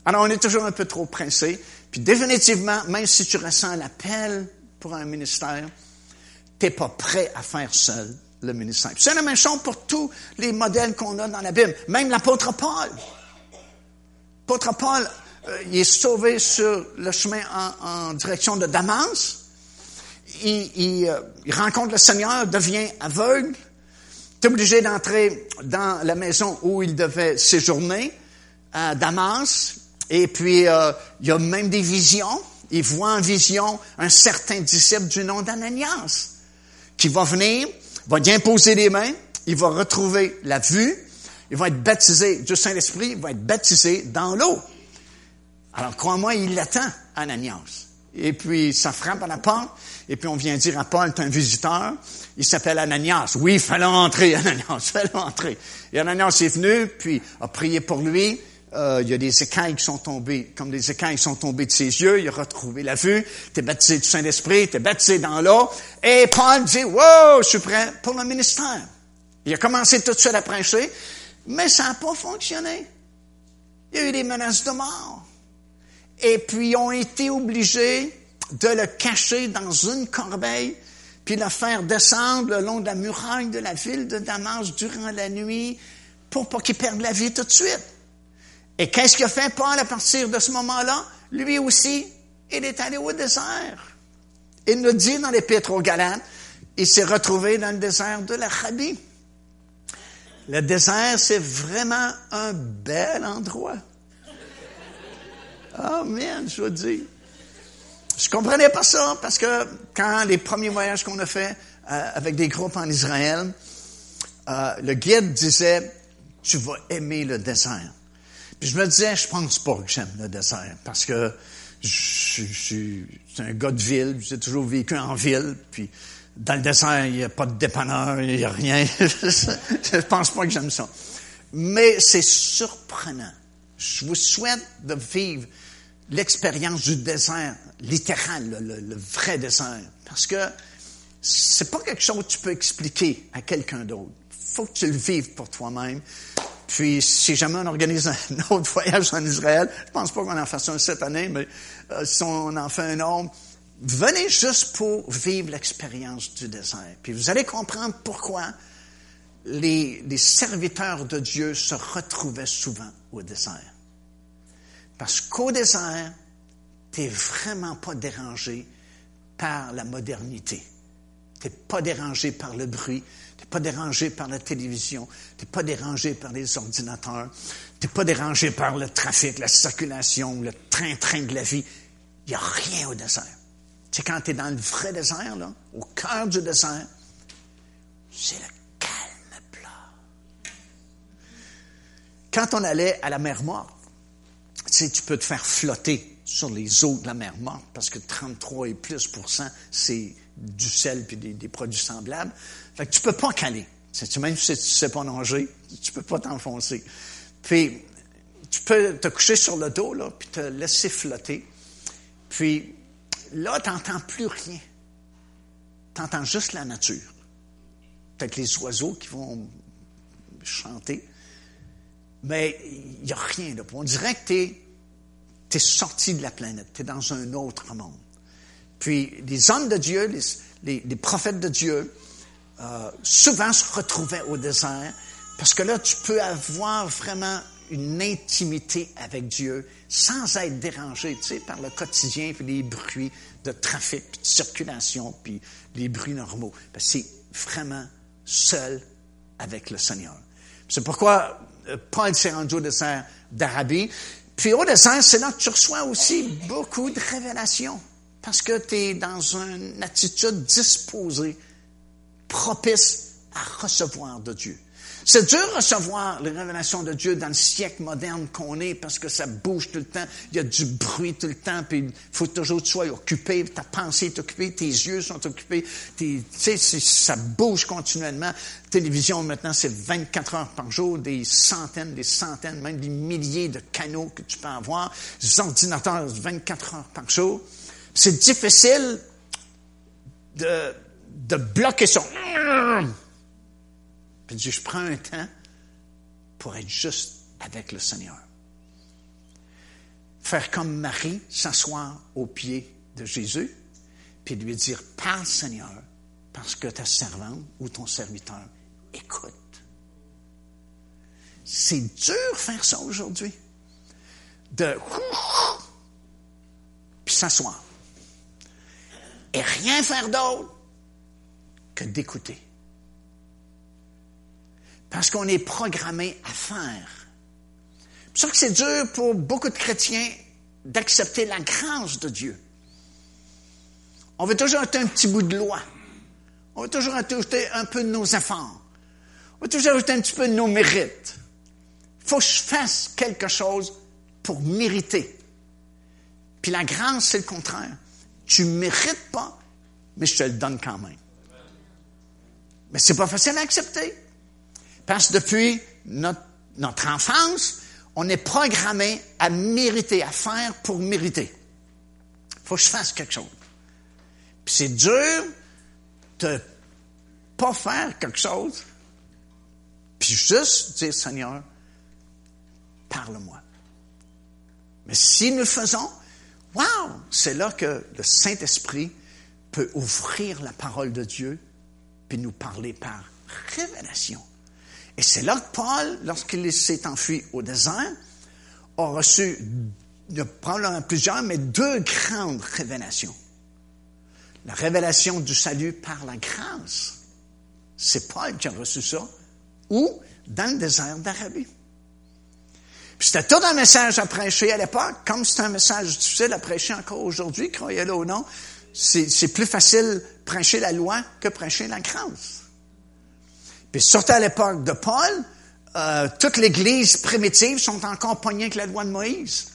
Alors, on est toujours un peu trop pressé. Puis définitivement, même si tu ressens l'appel pour un ministère, t'es pas prêt à faire seul le. C'est la même chose pour tous les modèles qu'on a dans la Bible. Même l'apôtre Paul. L'apôtre Paul, euh, il est sauvé sur le chemin en, direction de Damas. Il, euh, il, rencontre le Seigneur, devient aveugle, est obligé d'entrer dans la maison où il devait séjourner, à Damas. Et puis, euh, il y a même des visions. Il voit en vision un certain disciple du nom d'Ananias qui va venir, va y imposer les mains, il va retrouver la vue, il va être baptisé du Saint-Esprit, il va être baptisé dans l'eau. Alors, crois-moi, il l'attend, Ananias. Et puis, ça frappe à la porte, et puis on vient dire à Paul, tu un visiteur, il s'appelle Ananias. Oui, fallait entrer, *laughs* Ananias, fallait entrer. Et Ananias est venu, puis a prié pour lui, euh, il y a des écailles qui sont tombées, comme des écailles sont tombées de ses yeux, il a retrouvé la vue, t'es baptisé du Saint-Esprit, t'es baptisé dans l'eau, et Paul dit, wow, je suis prêt pour le ministère. Il a commencé tout de suite à prêcher, mais ça n'a pas fonctionné. Il y a eu des menaces de mort. Et puis, ils ont été obligés de le cacher dans une corbeille, puis le faire descendre le long de la muraille de la ville de Damas durant la nuit, pour pas qu'il perde la vie tout de suite. Et qu'est-ce a fait Paul à partir de ce moment-là? Lui aussi, il est allé au désert. Il nous dit dans l'Épître aux Galates, il s'est retrouvé dans le désert de l'Arabie. Le désert, c'est vraiment un bel endroit. Oh je veux dire. Je comprenais pas ça parce que quand les premiers voyages qu'on a fait euh, avec des groupes en Israël, euh, le guide disait, tu vas aimer le désert. Puis je me disais, je pense pas que j'aime le désert parce que je, suis un gars de ville, j'ai toujours vécu en ville, puis dans le désert, il n'y a pas de dépanneur, il n'y a rien. *laughs* je pense pas que j'aime ça. Mais c'est surprenant. Je vous souhaite de vivre l'expérience du désert, littéral, le, le, vrai désert. Parce que c'est pas quelque chose que tu peux expliquer à quelqu'un d'autre. faut que tu le vives pour toi-même. Puis, si jamais on organise *laughs* un autre voyage en Israël, je pense pas qu'on en fasse un cette année, mais euh, si on en fait un autre, venez juste pour vivre l'expérience du désert. Puis vous allez comprendre pourquoi les, serviteurs de Dieu se retrouvaient souvent au désert. Parce qu'au désert, t'es vraiment pas dérangé par la modernité. T'es pas dérangé par le bruit. Pas dérangé par la télévision. T'es pas dérangé par les ordinateurs. T'es pas dérangé par le trafic, la circulation, le train-train de la vie. Il n'y a rien au désert. C'est quand tu es dans le vrai désert, là, au cœur du désert, c'est le calme plat. Quand on allait à la mer morte, tu sais, tu peux te faire flotter sur les eaux de la mer morte parce que 33 et plus c'est du sel puis des, produits semblables. Fait que tu peux pas caler. Même si tu sais pas nager, tu peux pas t'enfoncer. Puis, tu peux te coucher sur le dos, là, puis te laisser flotter. Puis, là, tu n'entends plus rien. Tu entends juste la nature. Peut-être les oiseaux qui vont chanter. Mais il n'y a rien. Là. On dirait que tu es, sorti de la planète. Tu es dans un autre monde. Puis les hommes de Dieu, les, prophètes de Dieu, euh, souvent se retrouvaient au désert parce que là, tu peux avoir vraiment une intimité avec Dieu sans être dérangé, tu sais, par le quotidien, puis les bruits de trafic, puis de circulation, puis les bruits normaux. C'est vraiment seul avec le Seigneur. C'est pourquoi euh, Paul s'est rendu au désert d'Arabie. Puis au désert, c'est là que tu reçois aussi beaucoup de révélations parce que tu es dans une attitude disposée, propice à recevoir de Dieu. C'est dur de recevoir les révélations de Dieu dans le siècle moderne qu'on est parce que ça bouge tout le temps, il y a du bruit tout le temps, puis il faut toujours que tu sois occupé, ta pensée est occupée, tes yeux sont occupés, tu sais, ça bouge continuellement. télévision maintenant, c'est 24 heures par jour, des centaines, des centaines, même des milliers de canaux que tu peux avoir, des ordinateurs 24 heures par jour c'est difficile de, de bloquer son... Puis dit, je prends un temps pour être juste avec le Seigneur. Faire comme Marie, s'asseoir aux pieds de Jésus, puis lui dire, parle Seigneur, parce que ta servante ou ton serviteur écoute. C'est dur faire ça aujourd'hui. De puis s'asseoir. Et rien faire d'autre d'écouter. Parce qu'on est programmé à faire. C'est sûr que c'est dur pour beaucoup de chrétiens d'accepter la grâce de Dieu. On veut toujours ajouter un petit bout de loi. On veut toujours ajouter un peu de nos efforts. On veut toujours ajouter un petit peu de nos mérites. Il faut que je fasse quelque chose pour mériter. Puis la grâce, c'est le contraire. Tu ne mérites pas, mais je te le donne quand même. Mais c'est pas facile à accepter. Parce que depuis notre, enfance, on est programmé à mériter, à faire pour mériter. Faut que je fasse quelque chose. Puis c'est dur de pas faire quelque chose, puis juste dire, Seigneur, parle-moi. Mais si nous le faisons, wow, c'est là que le Saint-Esprit peut ouvrir la parole de Dieu puis nous parler par révélation. Et c'est là que Paul, lorsqu'il s'est enfui au désert, a reçu, probablement plusieurs, mais deux grandes révélations. La révélation du salut par la grâce. C'est Paul qui a reçu ça. Ou dans le désert d'Arabie. C'était tout un message à prêcher à l'époque, comme c'est un message difficile à prêcher encore aujourd'hui, croyez-le ou non. C'est plus facile prêcher la loi que prêcher la grâce. Puis surtout à l'époque de Paul, euh, toute l'Église primitive sont encore poignées avec la loi de Moïse.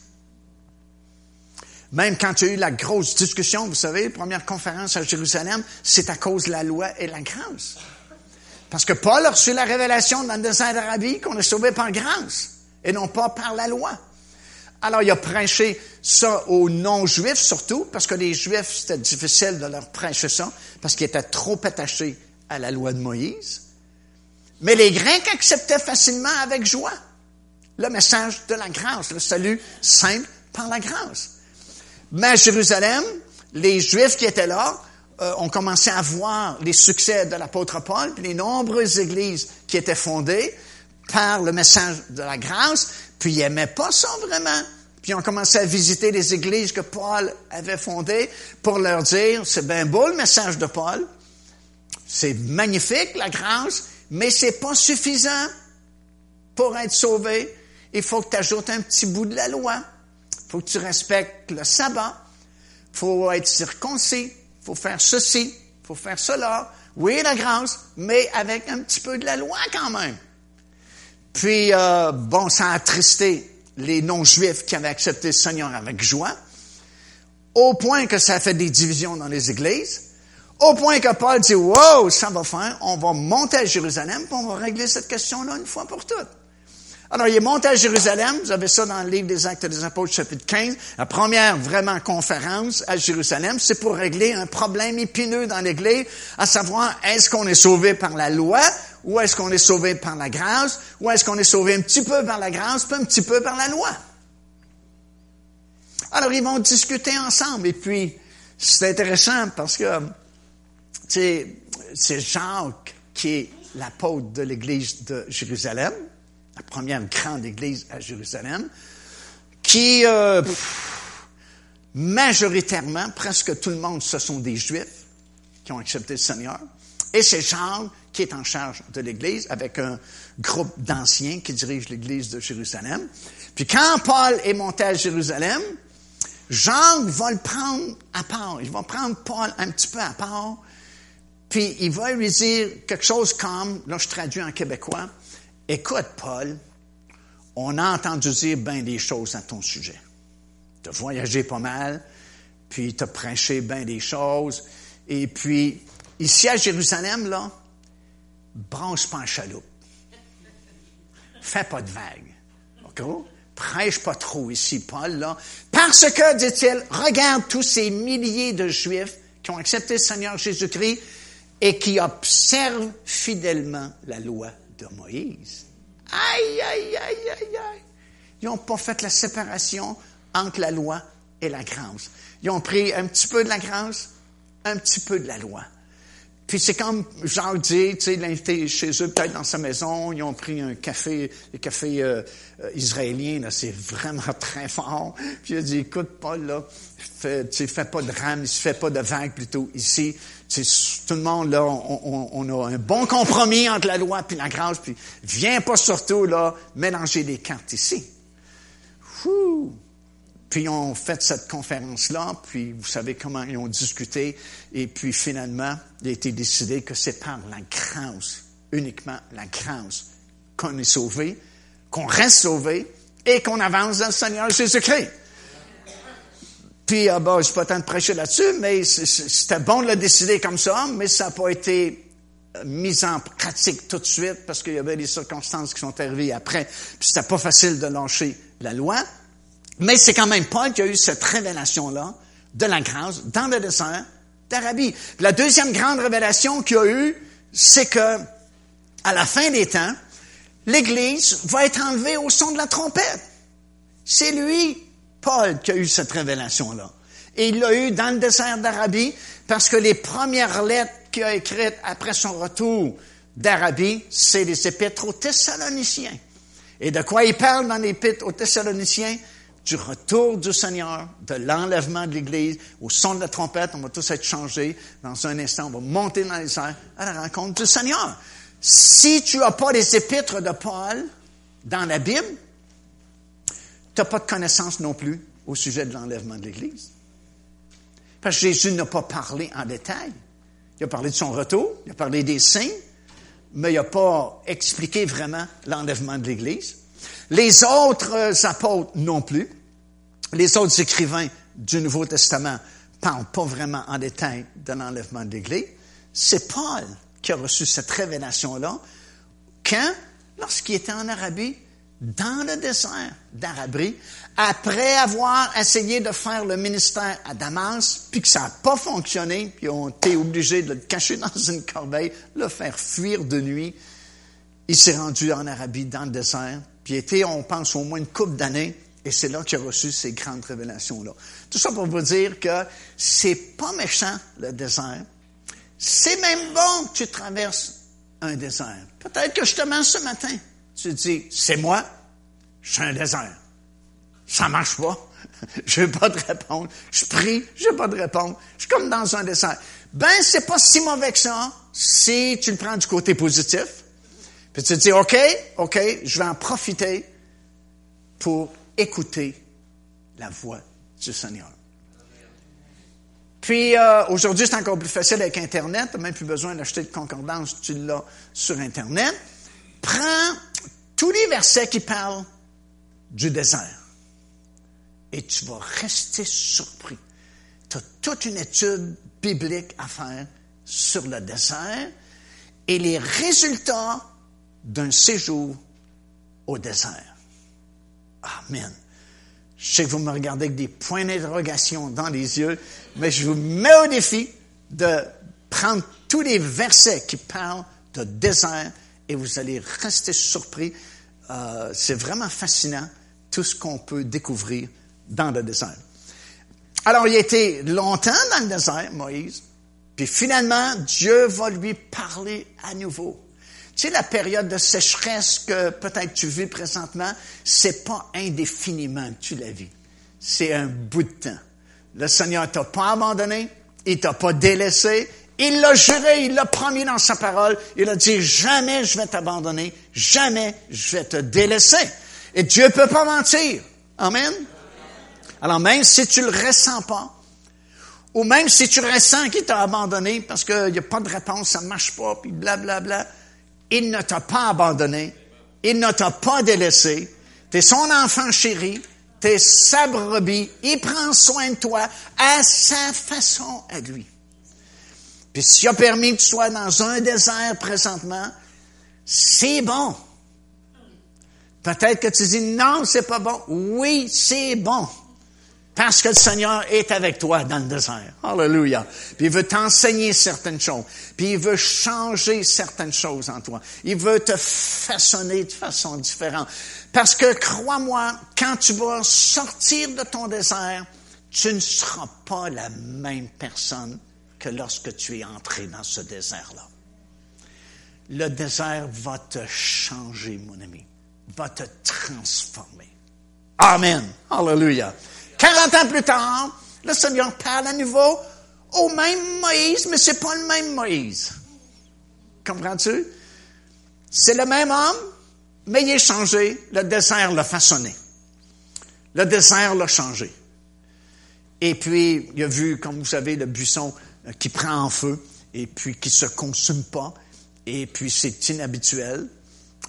Même quand il y a eu la grosse discussion, vous savez, première conférence à Jérusalem, c'est à cause de la loi et la grâce. Parce que Paul a reçu la révélation dans le désert d'Arabie qu'on est sauvé par grâce et non pas par la loi. Alors, il a prêché ça aux non-juifs surtout, parce que les juifs, c'était difficile de leur prêcher ça, parce qu'ils étaient trop attachés à la loi de Moïse. Mais les Grecs acceptaient facilement avec joie le message de la grâce, le salut simple par la grâce. Mais à Jérusalem, les Juifs qui étaient là euh, ont commencé à voir les succès de l'apôtre Paul, puis les nombreuses églises qui étaient fondées, par le message de la grâce, puis ils n'aimaient pas ça vraiment. Puis ils ont commencé à visiter les églises que Paul avait fondées pour leur dire, c'est bien beau le message de Paul, c'est magnifique la grâce, mais c'est pas suffisant pour être sauvé. Il faut que tu ajoutes un petit bout de la loi. Il faut que tu respectes le sabbat. Il faut être circoncis. Il faut faire ceci. Il faut faire cela. Oui, la grâce, mais avec un petit peu de la loi quand même. Puis, euh, bon, ça a attristé les non-juifs qui avaient accepté le Seigneur avec joie, au point que ça a fait des divisions dans les églises, au point que Paul dit, wow, ça va faire, on va monter à Jérusalem, puis on va régler cette question-là une fois pour toutes. Alors, il est monté à Jérusalem, vous avez ça dans le livre des Actes des Apôtres, chapitre 15, la première vraiment conférence à Jérusalem, c'est pour régler un problème épineux dans l'Église, à savoir, est-ce qu'on est sauvé par la loi ou est-ce qu'on est sauvé par la grâce? Ou est-ce qu'on est sauvé un petit peu par la grâce, puis un petit peu par la loi? Alors, ils vont discuter ensemble. Et puis, c'est intéressant parce que, c'est Jacques qui est l'apôtre de l'église de Jérusalem, la première grande église à Jérusalem, qui, euh, majoritairement, presque tout le monde, ce sont des Juifs qui ont accepté le Seigneur. Et c'est Jacques qui est en charge de l'Église, avec un groupe d'anciens qui dirigent l'Église de Jérusalem. Puis quand Paul est monté à Jérusalem, Jean va le prendre à part. Il va prendre Paul un petit peu à part, puis il va lui dire quelque chose comme, là je traduis en québécois, écoute Paul, on a entendu dire bien des choses à ton sujet. Tu as voyagé pas mal, puis tu as prêché bien des choses, et puis ici à Jérusalem, là, branche pas en chaloupe. Fais pas de vagues. OK? Prêche pas trop ici, Paul, là. Parce que, dit-il, regarde tous ces milliers de Juifs qui ont accepté le Seigneur Jésus-Christ et qui observent fidèlement la loi de Moïse. Aïe, aïe, aïe, aïe, aïe. Ils n'ont pas fait la séparation entre la loi et la grâce. Ils ont pris un petit peu de la grâce, un petit peu de la loi. Puis c'est comme Jacques dit, tu sais, l'invité chez eux, peut-être dans sa maison, ils ont pris un café, le café euh, euh, israélien, là, c'est vraiment *laughs* très fort. Puis il a dit, écoute, Paul, là, fais, tu fais pas de rame, fais pas de vague plutôt ici. tout le monde, là, on, on, a un bon compromis entre la loi et la grâce, puis viens pas surtout, là, mélanger des cartes ici. Puis ils ont fait cette conférence-là, puis vous savez comment ils ont discuté, et puis finalement, il a été décidé que c'est par la grâce, uniquement la grâce, qu'on est sauvé, qu'on reste sauvé, et qu'on avance dans le Seigneur Jésus-Christ. Puis, ah ben, je pas temps de prêcher là-dessus, mais c'était bon de le décider comme ça, mais ça n'a pas été euh, mis en pratique tout de suite parce qu'il y avait des circonstances qui sont arrivées après. Puis c'était pas facile de lâcher la loi. Mais c'est quand même Paul qui a eu cette révélation-là de la grâce dans le désert d'Arabie. La deuxième grande révélation qu'il a eue, c'est que, à la fin des temps, l'Église va être enlevée au son de la trompette. C'est lui, Paul, qui a eu cette révélation-là. Et il l'a eu dans le désert d'Arabie parce que les premières lettres qu'il a écrites après son retour d'Arabie, c'est les épîtres aux Thessaloniciens. Et de quoi il parle dans l'épître aux Thessaloniciens? Du retour du Seigneur, de l'enlèvement de l'Église, au son de la trompette, on va tous être changés. Dans un instant, on va monter dans les airs à la rencontre du Seigneur. Si tu n'as pas les épîtres de Paul dans la Bible, tu n'as pas de connaissance non plus au sujet de l'enlèvement de l'Église. Parce que Jésus n'a pas parlé en détail. Il a parlé de son retour, il a parlé des signes, mais il n'a pas expliqué vraiment l'enlèvement de l'Église. Les autres apôtres non plus. Les autres écrivains du Nouveau Testament parlent pas vraiment en détail de l'enlèvement de l'Église. C'est Paul qui a reçu cette révélation-là quand, lorsqu'il était en Arabie, dans le désert d'Arabie, après avoir essayé de faire le ministère à Damas, puis que ça n'a pas fonctionné, puis ont été obligés de le cacher *laughs* dans une corbeille, le faire fuir de nuit, il s'est rendu en Arabie, dans le désert, puis était, on pense, au moins une couple d'années, et c'est là qu'il a reçu ces grandes révélations-là. Tout ça pour vous dire que c'est pas méchant, le désert. C'est même bon que tu traverses un désert. Peut-être que justement ce matin, tu te dis, c'est moi, je suis un désert. Ça marche pas. *laughs* Je n'ai pas de réponse. Je prie, je n'ai pas de réponse. Je suis comme dans un désert. Ben, c'est pas si mauvais que ça si tu le prends du côté positif. Puis tu te dis, OK, OK, je vais en profiter pour écouter la voix du Seigneur. Puis euh, aujourd'hui, c'est encore plus facile avec Internet. Tu n'as même plus besoin d'acheter de concordance, tu l'as sur Internet. Prends tous les versets qui parlent du désert et tu vas rester surpris. Tu as toute une étude biblique à faire sur le désert et les résultats d'un séjour au désert. Amen. Je sais que vous me regardez avec des points d'interrogation dans les yeux, mais je vous mets au défi de prendre tous les versets qui parlent de désert et vous allez rester surpris. Euh, c'est vraiment fascinant tout ce qu'on peut découvrir dans le désert. Alors, il a été longtemps dans le désert, Moïse, puis finalement, Dieu va lui parler à nouveau. Tu sais, la période de sécheresse que peut-être tu vis présentement, c'est pas indéfiniment que tu la vis. C'est un bout de temps. Le Seigneur t'a pas abandonné, il t'a pas délaissé, il l'a juré, il l'a promis dans sa parole, il a dit jamais je vais t'abandonner, jamais je vais te délaisser. Et Dieu peut pas mentir. Amen. Alors même si tu le ressens pas, ou même si tu ressens qu'il t'a abandonné parce qu'il n'y a pas de réponse, ça ne marche pas, puis blablabla, bla, bla, il ne t'a pas abandonné. Il ne t'a pas délaissé. Tu es son enfant chéri. Tu es sa brebis. Il prend soin de toi à sa façon à lui. Puis s'il a permis que tu sois dans un désert présentement, c'est bon. Peut-être que tu dis non, c'est pas bon. Oui, c'est bon. Parce que le Seigneur est avec toi dans le désert. Alléluia. Puis il veut t'enseigner certaines choses. Puis il veut changer certaines choses en toi. Il veut te façonner de façon différente. Parce que crois-moi, quand tu vas sortir de ton désert, tu ne seras pas la même personne que lorsque tu es entré dans ce désert-là. Le désert va te changer, mon ami, va te transformer. Amen. Alléluia. 40 ans plus tard, le Seigneur parle à nouveau au même Moïse, mais c'est pas le même Moïse. Comprends-tu? C'est le même homme, mais il est changé. Le désert l'a façonné. Le désert l'a changé. Et puis, il a vu, comme vous savez, le buisson euh, qui prend en feu et puis qui se consume pas. Et puis, c'est inhabituel.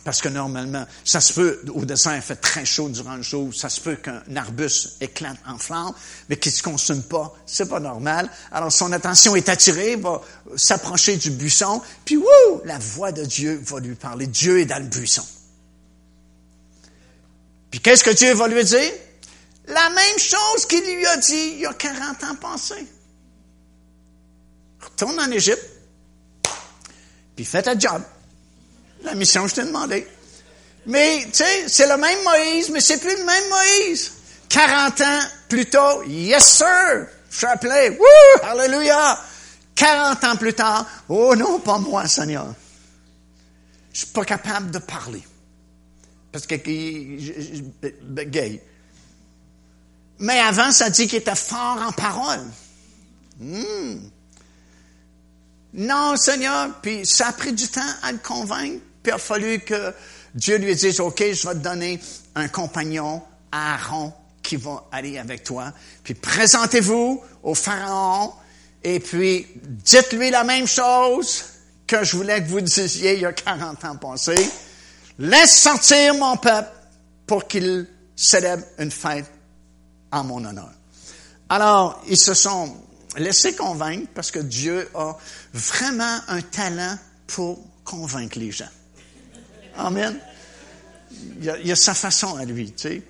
Parce que normalement, ça se peut, au désert, il fait très chaud durant le jour, ça se peut qu'un arbuste éclate en flammes, mais qu'il ne se consume pas, c'est pas normal. Alors son attention est attirée, va s'approcher du buisson, puis wouh, la voix de Dieu va lui parler. Dieu est dans le buisson. Puis qu'est-ce que Dieu va lui dire? La même chose qu'il lui a dit il y a 40 ans passés. Retourne en Égypte, puis fais ta job la mission je t'ai demandé. Mais, tu sais, c'est le même Moïse, mais c'est plus le même Moïse. 40 ans plus tôt, yes sir, Chapelet, wouh, hallelujah. 40 ans plus tard, oh non, pas moi, Seigneur. Je suis pas capable de parler. Parce que, je, gay. Mais avant, ça dit qu'il était fort en parole. Hmm. Non, Seigneur, puis ça a pris du temps à le convaincre. Il a fallu que Dieu lui dise, OK, je vais te donner un compagnon, Aaron, qui va aller avec toi. Puis présentez-vous au Pharaon et puis dites-lui la même chose que je voulais que vous disiez il y a 40 ans passés. Laisse sortir mon peuple pour qu'il célèbre une fête en mon honneur. Alors, ils se sont laissés convaincre parce que Dieu a vraiment un talent pour convaincre les gens. Amen. Il y, a, sa façon à lui, tu sais.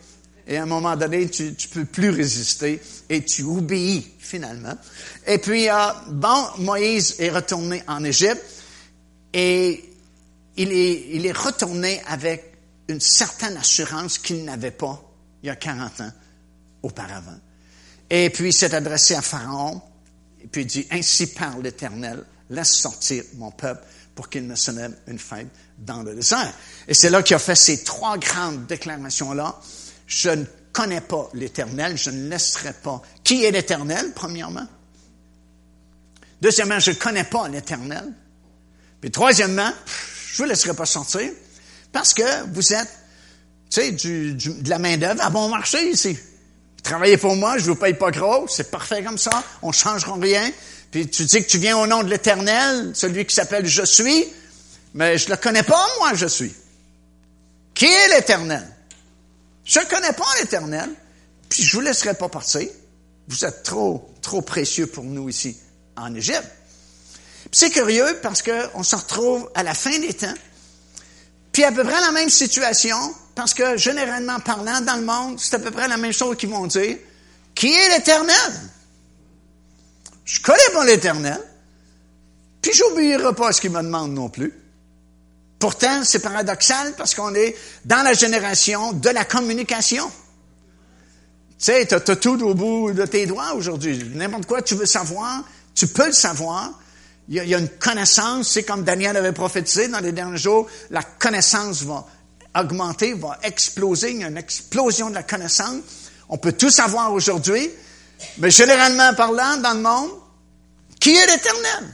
Et à un moment donné, tu, ne peux plus résister et tu obéis finalement. Et puis, euh, bon, Moïse est retourné en Égypte et il est, retourné avec une certaine assurance qu'il n'avait pas il y a 40 ans auparavant. Et puis, il s'est adressé à Pharaon et puis il dit, Ainsi parle l'Éternel, laisse sortir mon peuple pour qu'il me célèbre une fête dans le désert. Et c'est là qu'il a fait ces trois grandes déclarations-là. Je ne connais pas l'Éternel, je ne laisserai pas. Qui est l'Éternel, premièrement? Deuxièmement, je ne connais pas l'Éternel. Puis troisièmement, je ne vous laisserai pas sortir parce que vous êtes, tu sais, de la main-d'œuvre à bon marché ici. Travaillez pour moi, je vous paye pas gros, c'est parfait comme ça, on ne changera rien. Puis tu dis que tu viens au nom de l'Éternel, celui qui s'appelle Je suis, mais je ne le connais pas, moi, je suis. Qui est l'Éternel? Je ne connais pas l'Éternel, puis je vous laisserai pas partir. Vous êtes trop, trop précieux pour nous ici, en Égypte. C'est curieux parce qu'on se retrouve à la fin des temps, puis à peu près la même situation, parce que généralement parlant, dans le monde, c'est à peu près la même chose qu'ils vont dire. Qui est l'Éternel? Je connais pas l'Éternel, puis j'oublierai pas ce qu'il me demande non plus. Pourtant, c'est paradoxal parce qu'on est dans la génération de la communication. Tu sais, tu as, tout au bout de tes doigts aujourd'hui. N'importe quoi tu veux savoir, tu peux le savoir. Il y, a, il y a une connaissance, c'est comme Daniel avait prophétisé dans les derniers jours, la connaissance va augmenter, va exploser, il y a une explosion de la connaissance. On peut tout savoir aujourd'hui, mais généralement parlant, dans le monde, qui est l'Éternel?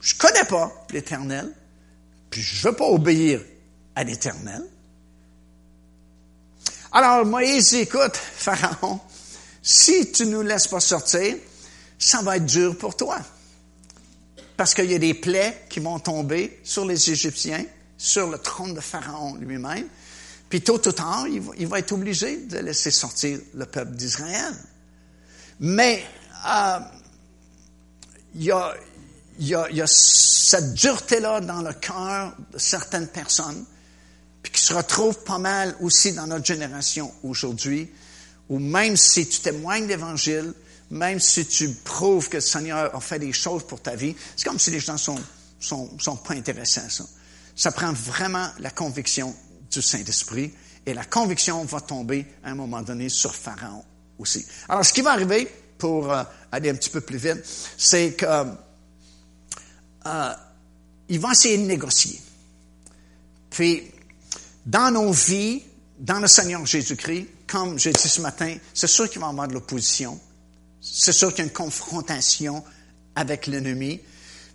Je connais pas l'Éternel. Puis je ne veux pas obéir à l'Éternel. Alors Moïse écoute, *laughs* Pharaon, si tu ne nous laisses pas sortir, ça va être dur pour toi. Parce qu'il y a des plaies qui vont tomber sur les Égyptiens, sur le trône de Pharaon lui-même. Puis tôt ou tard, il va, être obligé de laisser sortir le peuple d'Israël. Mais euh, il y a, cette dureté-là dans le cœur de certaines personnes, puis qui se retrouve pas mal aussi dans notre génération aujourd'hui, ou même si tu témoignes l'Évangile, même si tu prouves que le Seigneur a fait des choses pour ta vie, c'est comme si les gens sont, sont, sont pas intéressés à ça. Ça prend vraiment la conviction du Saint-Esprit et la conviction va tomber à un moment donné sur Pharaon Alors, ce qui va arriver, pour euh, aller un petit peu plus vite, c'est que euh, il va essayer de négocier. Puis, dans nos vies, dans le Seigneur Jésus-Christ, comme j'ai dit ce matin, c'est sûr qu'il va avoir de l'opposition. C'est sûr qu'il y a une confrontation avec l'ennemi.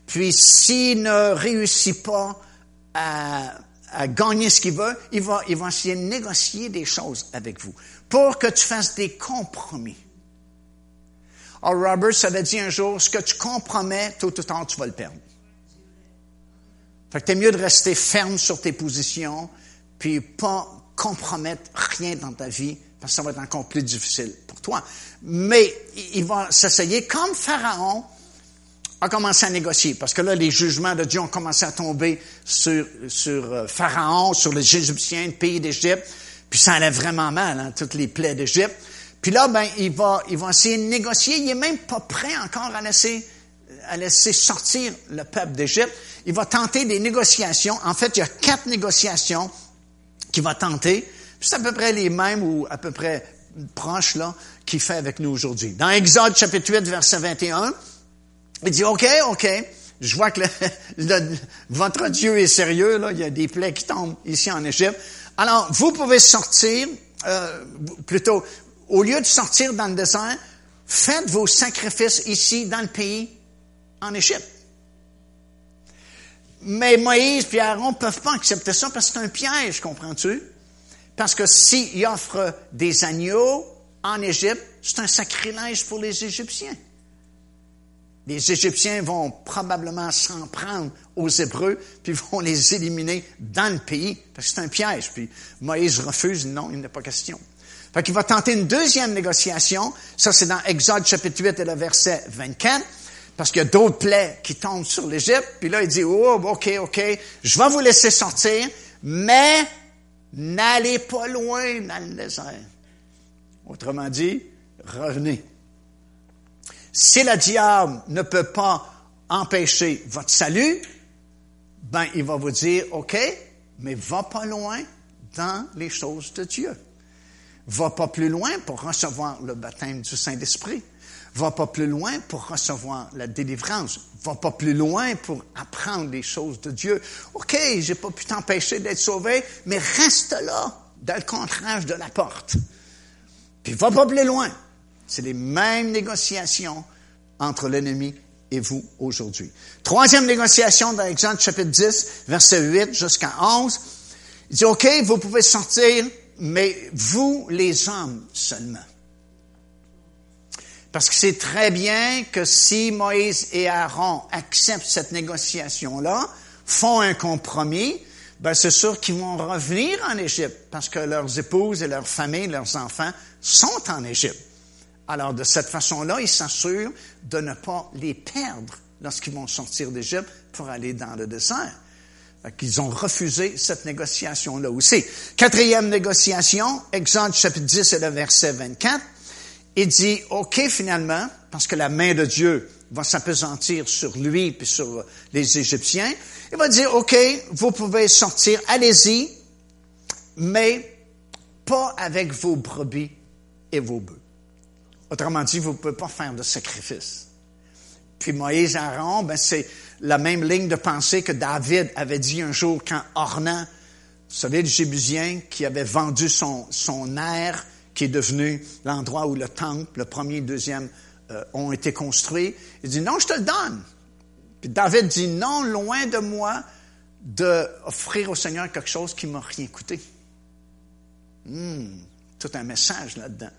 Puis, s'il ne réussit pas à, à gagner ce qu'il veut, il va, il va essayer de négocier des choses avec vous pour que tu fasses des compromis. Alors, Robert avait dit un jour, ce que tu compromets, tôt ou tard, tu vas le perdre. Fait que t'es mieux de rester ferme sur tes positions, puis pas compromettre rien dans ta vie, parce que ça va être encore plus difficile pour toi. Mais il va s'essayer, comme Pharaon a commencé à négocier, parce que là, les jugements de Dieu ont commencé à tomber sur, sur euh, Pharaon, sur les Égyptiens, le pays d'Égypte, puis ça allait vraiment mal, hein, toutes les plaies d'Égypte. Puis là, ben, il va, il va essayer de négocier. Il est même pas prêt encore à laisser, à laisser sortir le peuple d'Égypte. Il va tenter des négociations. En fait, il y a quatre négociations qu'il va tenter. C'est à peu près les mêmes ou à peu près proches, là, qu'il fait avec nous aujourd'hui. Dans Exode chapitre 8, verset 21, il dit, OK, OK, je vois que *laughs* votre Dieu est sérieux, là, il y a des plaies qui tombent ici en Égypte. Alors, vous pouvez sortir, euh, plutôt, au lieu de sortir dans le désert, faites vos sacrifices ici dans le pays, en Égypte. Mais Moïse et Aaron ne peuvent pas accepter ça parce que c'est un piège, comprends-tu? Parce que s'ils offrent des agneaux en Égypte, c'est un sacrilège pour les Égyptiens. Les Égyptiens vont probablement s'en prendre aux Hébreux, puis vont les éliminer dans le pays, parce que c'est un piège. Puis Moïse refuse, non, il n'est pas question. Fait qu'il va tenter une deuxième négociation. Ça, c'est dans Exode chapitre 8 et le verset 24. Parce qu'il y a d'autres plaies qui tombent sur l'Égypte. Puis là, il dit, oh, OK, OK, je vais vous laisser sortir, mais n'allez pas loin dans le désert. Autrement dit, revenez. Si le diable ne peut pas empêcher votre salut, ben, il va vous dire, OK, mais va pas loin dans les choses de Dieu. Va pas plus loin pour recevoir le baptême du Saint-Esprit. Va pas plus loin pour recevoir la délivrance. Va pas plus loin pour apprendre les choses de Dieu. OK, j'ai pas pu t'empêcher d'être sauvé, mais reste là, dans le contraire de la porte. Puis va pas plus loin. C'est les mêmes négociations entre l'ennemi et vous aujourd'hui. Troisième négociation dans Exode chapitre 10, verset 8 jusqu'à 11. Il dit, OK, vous pouvez sortir mais vous, les hommes seulement. Parce que c'est très bien que si Moïse et Aaron acceptent cette négociation-là, font un compromis, ben c'est sûr qu'ils vont revenir en Égypte parce que leurs épouses et leurs familles, leurs enfants sont en Égypte. Alors de cette façon-là, ils s'assurent de ne pas les perdre lorsqu'ils vont sortir d'Égypte pour aller dans le désert qu'ils ont refusé cette négociation-là aussi. Quatrième négociation, Exode chapitre 10 et le verset 24. Il dit, OK, finalement, parce que la main de Dieu va s'apesantir sur lui puis sur les Égyptiens, il va dire, OK, vous pouvez sortir, allez-y, mais pas avec vos brebis et vos bœufs. Autrement dit, vous ne pouvez pas faire de sacrifice. Puis Moïse Aaron, ben c'est la même ligne de pensée que David avait dit un jour quand Ornan, vous savez, le Jébusien, qui avait vendu son, son air, qui est devenu l'endroit où le temple, le premier et le deuxième, euh, ont été construits. Il dit, non, je te le donne. Puis David dit, non, loin de moi d'offrir au Seigneur quelque chose qui m'a rien coûté. Hmm, tout un message là-dedans.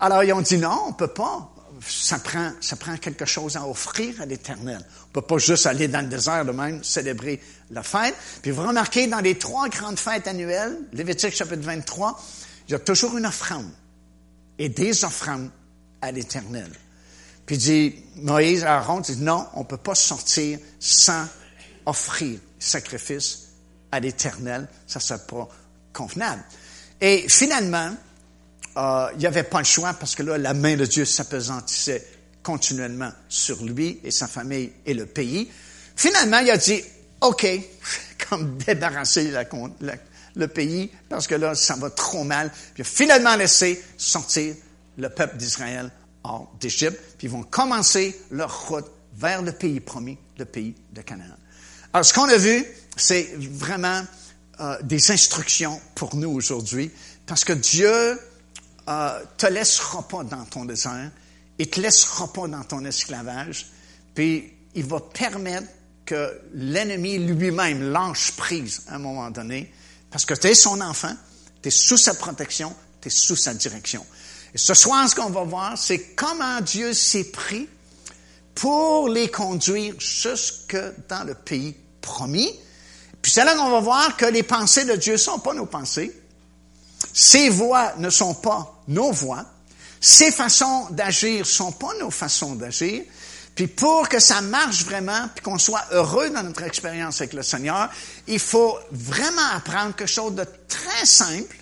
Alors, ils ont dit, non, on peut pas ça prend, ça prend quelque chose à offrir à l'Éternel. On peut pas juste aller dans le désert de même, célébrer la fête. Puis vous remarquez, dans les trois grandes fêtes annuelles, Lévitique chapitre 23, il y a toujours une offrande et des offrandes à l'Éternel. Puis dit, Moïse, Aaron dit, non, on peut pas sortir sans offrir sacrifice à l'Éternel. Ça, c'est pas convenable. Et finalement, euh, il avait pas le choix parce que là, la main de Dieu s'apesantissait continuellement sur lui et sa famille et le pays. Finalement, il a dit, OK, *laughs* comme débarrasser le pays parce que là, ça va trop mal. Puis il a finalement laissé sortir le peuple d'Israël hors d'Égypte. Puis ils vont commencer leur route vers le pays promis, le pays de Canaan. Alors, ce qu'on a vu, c'est vraiment euh, des instructions pour nous aujourd'hui, parce que Dieu euh, te laissera pas dans ton désert, il te laissera pas dans ton esclavage, puis il va permettre que l'ennemi lui-même lâche prise à un moment donné, parce que tu es son enfant, tu es sous sa protection, tu es sous sa direction. Et ce soir, ce qu'on va voir, c'est comment Dieu s'est pris pour les conduire jusque dans le pays promis. Puis c'est là qu'on va voir que les pensées de Dieu sont pas nos pensées. Ses voix ne sont pas nos voix. Ses façons d'agir ne sont pas nos façons d'agir. Puis pour que ça marche vraiment, puis qu'on soit heureux dans notre expérience avec le Seigneur, il faut vraiment apprendre quelque chose de très simple,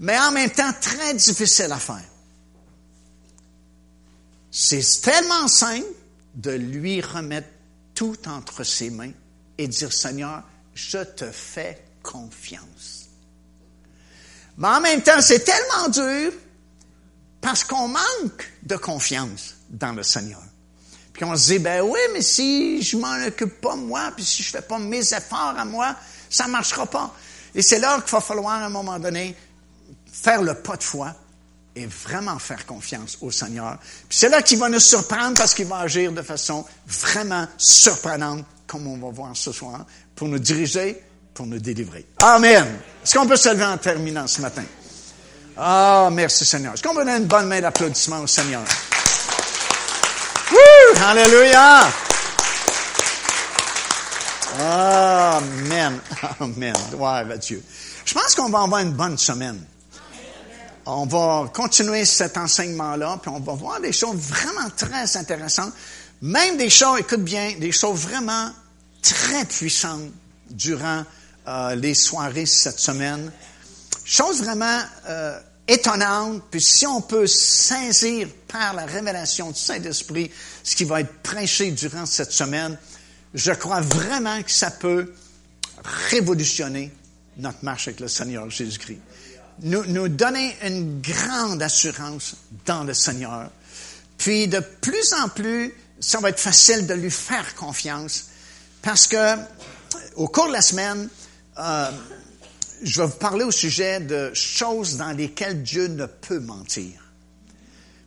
mais en même temps très difficile à faire. C'est tellement simple de lui remettre tout entre ses mains et dire, Seigneur, je te fais confiance. Mais en même temps, c'est tellement dur parce qu'on manque de confiance dans le Seigneur. Puis on se dit, ben oui, mais si je m'en occupe pas moi, puis si je fais pas mes efforts à moi, ça marchera pas. Et c'est là qu'il va falloir à un moment donné faire le pas de foi et vraiment faire confiance au Seigneur. Puis c'est là qu'il va nous surprendre parce qu'il va agir de façon vraiment surprenante, comme on va voir ce soir, pour nous diriger, pour nous délivrer. Amen. Est-ce qu'on peut se lever en terminant ce matin? Ah, merci Seigneur. Est-ce qu'on peut donner une bonne main d'applaudissement au Seigneur? Woo! Alléluia! Amen. *laughs* Amen. Gloire à Dieu. Je pense qu'on va avoir une bonne semaine. On va continuer cet enseignement-là, puis on va voir des choses vraiment très intéressantes. Même des choses, écoute bien, des choses vraiment très puissantes durant euh, les soirées cette semaine. Choses vraiment euh, étonnante, puis si on peut saisir par la révélation du Saint-Esprit ce qui va être prêché durant cette semaine, je crois vraiment que ça peut révolutionner notre marche avec le Seigneur Jésus-Christ. Nous, nous donner une grande assurance dans le Seigneur. Puis de plus en plus, ça va être facile de lui faire confiance parce que au cours de la semaine, euh, je vais vous parler au sujet de choses dans lesquelles Dieu ne peut mentir.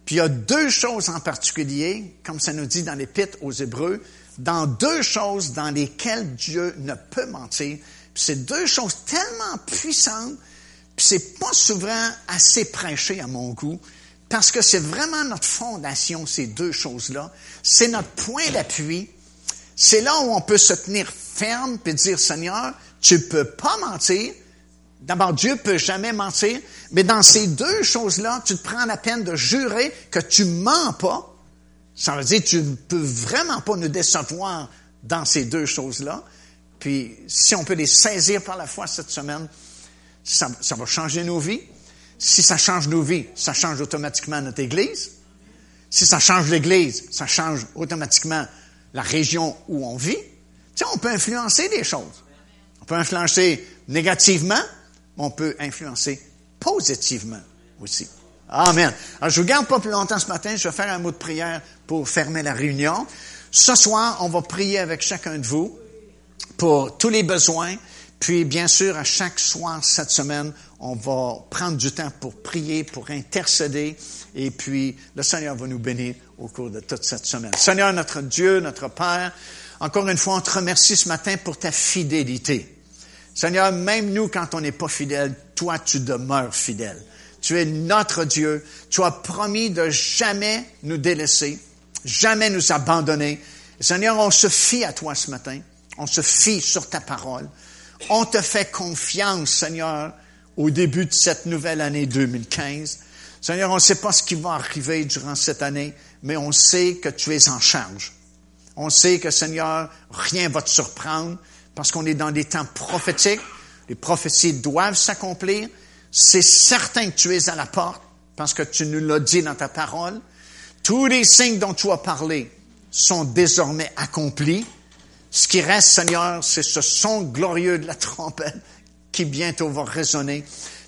Puis il y a deux choses en particulier, comme ça nous dit dans l'Épître aux Hébreux, dans deux choses dans lesquelles Dieu ne peut mentir. Puis c'est deux choses tellement puissantes, puis c'est pas souvent assez prêché à mon goût, parce que c'est vraiment notre fondation, ces deux choses-là. C'est notre point d'appui. C'est là où on peut se tenir ferme et dire, Seigneur, tu peux pas mentir, D'abord, Dieu peut jamais mentir, mais dans ces deux choses-là, tu te prends la peine de jurer que tu mens pas. Ça veut dire que tu ne peux vraiment pas nous décevoir dans ces deux choses-là. Puis, si on peut les saisir par la foi cette semaine, ça, ça va changer nos vies. Si ça change nos vies, ça change automatiquement notre Église. Si ça change l'Église, ça change automatiquement la région où on vit. Tu sais, on peut influencer des choses. On peut influencer négativement, on peut influencer positivement aussi. Amen. Alors, je vous garde pas plus longtemps ce matin. Je vais faire un mot de prière pour fermer la réunion. Ce soir, on va prier avec chacun de vous pour tous les besoins. Puis, bien sûr, à chaque soir cette semaine, on va prendre du temps pour prier, pour intercéder. Et puis, le Seigneur va nous bénir au cours de toute cette semaine. Seigneur, notre Dieu, notre Père, encore une fois, on te remercie ce matin pour ta fidélité. Seigneur, même nous, quand on n'est pas fidèle, toi, tu demeures fidèle. Tu es notre Dieu. Tu as promis de jamais nous délaisser, jamais nous abandonner. Seigneur, on se fie à toi ce matin. On se fie sur ta parole. On te fait confiance, Seigneur, au début de cette nouvelle année 2015. Seigneur, on ne sait pas ce qui va arriver durant cette année, mais on sait que tu es en charge. On sait que, Seigneur, rien va te surprendre parce qu'on est dans des temps prophétiques. Les prophéties doivent s'accomplir. C'est certain que tu es à la porte parce que tu nous l'as dit dans ta parole. Tous les signes dont tu as parlé sont désormais accomplis. Ce qui reste, Seigneur, c'est ce son glorieux de la trompette qui bientôt va résonner.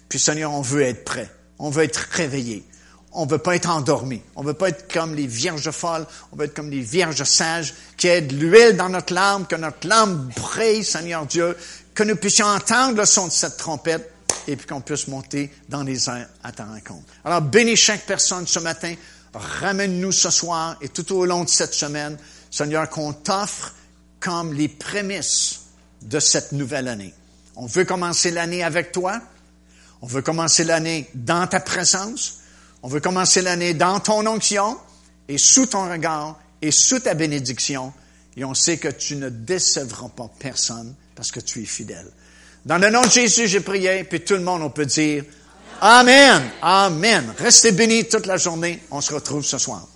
Puis, Seigneur, on veut être prêt. On veut être réveillé. On veut pas être endormi. On veut pas être comme les vierges folles. On veut être comme les vierges sages qui aient de l'huile dans notre lampe, que notre lampe brille, Seigneur Dieu, que nous puissions entendre le son de cette trompette et puis qu'on puisse monter dans les airs à ta rencontre. Alors, bénis chaque personne ce matin. Ramène-nous ce soir et tout au long de cette semaine, Seigneur, qu'on t'offre comme les prémices de cette nouvelle année. On veut commencer l'année avec toi. On veut commencer l'année dans ta présence. On veut commencer l'année dans ton onction et sous ton regard et sous ta bénédiction. Et on sait que tu ne décevras pas personne parce que tu es fidèle. Dans le nom de Jésus, j'ai prié, puis tout le monde, on peut dire Amen. Amen. Restez bénis toute la journée. On se retrouve ce soir.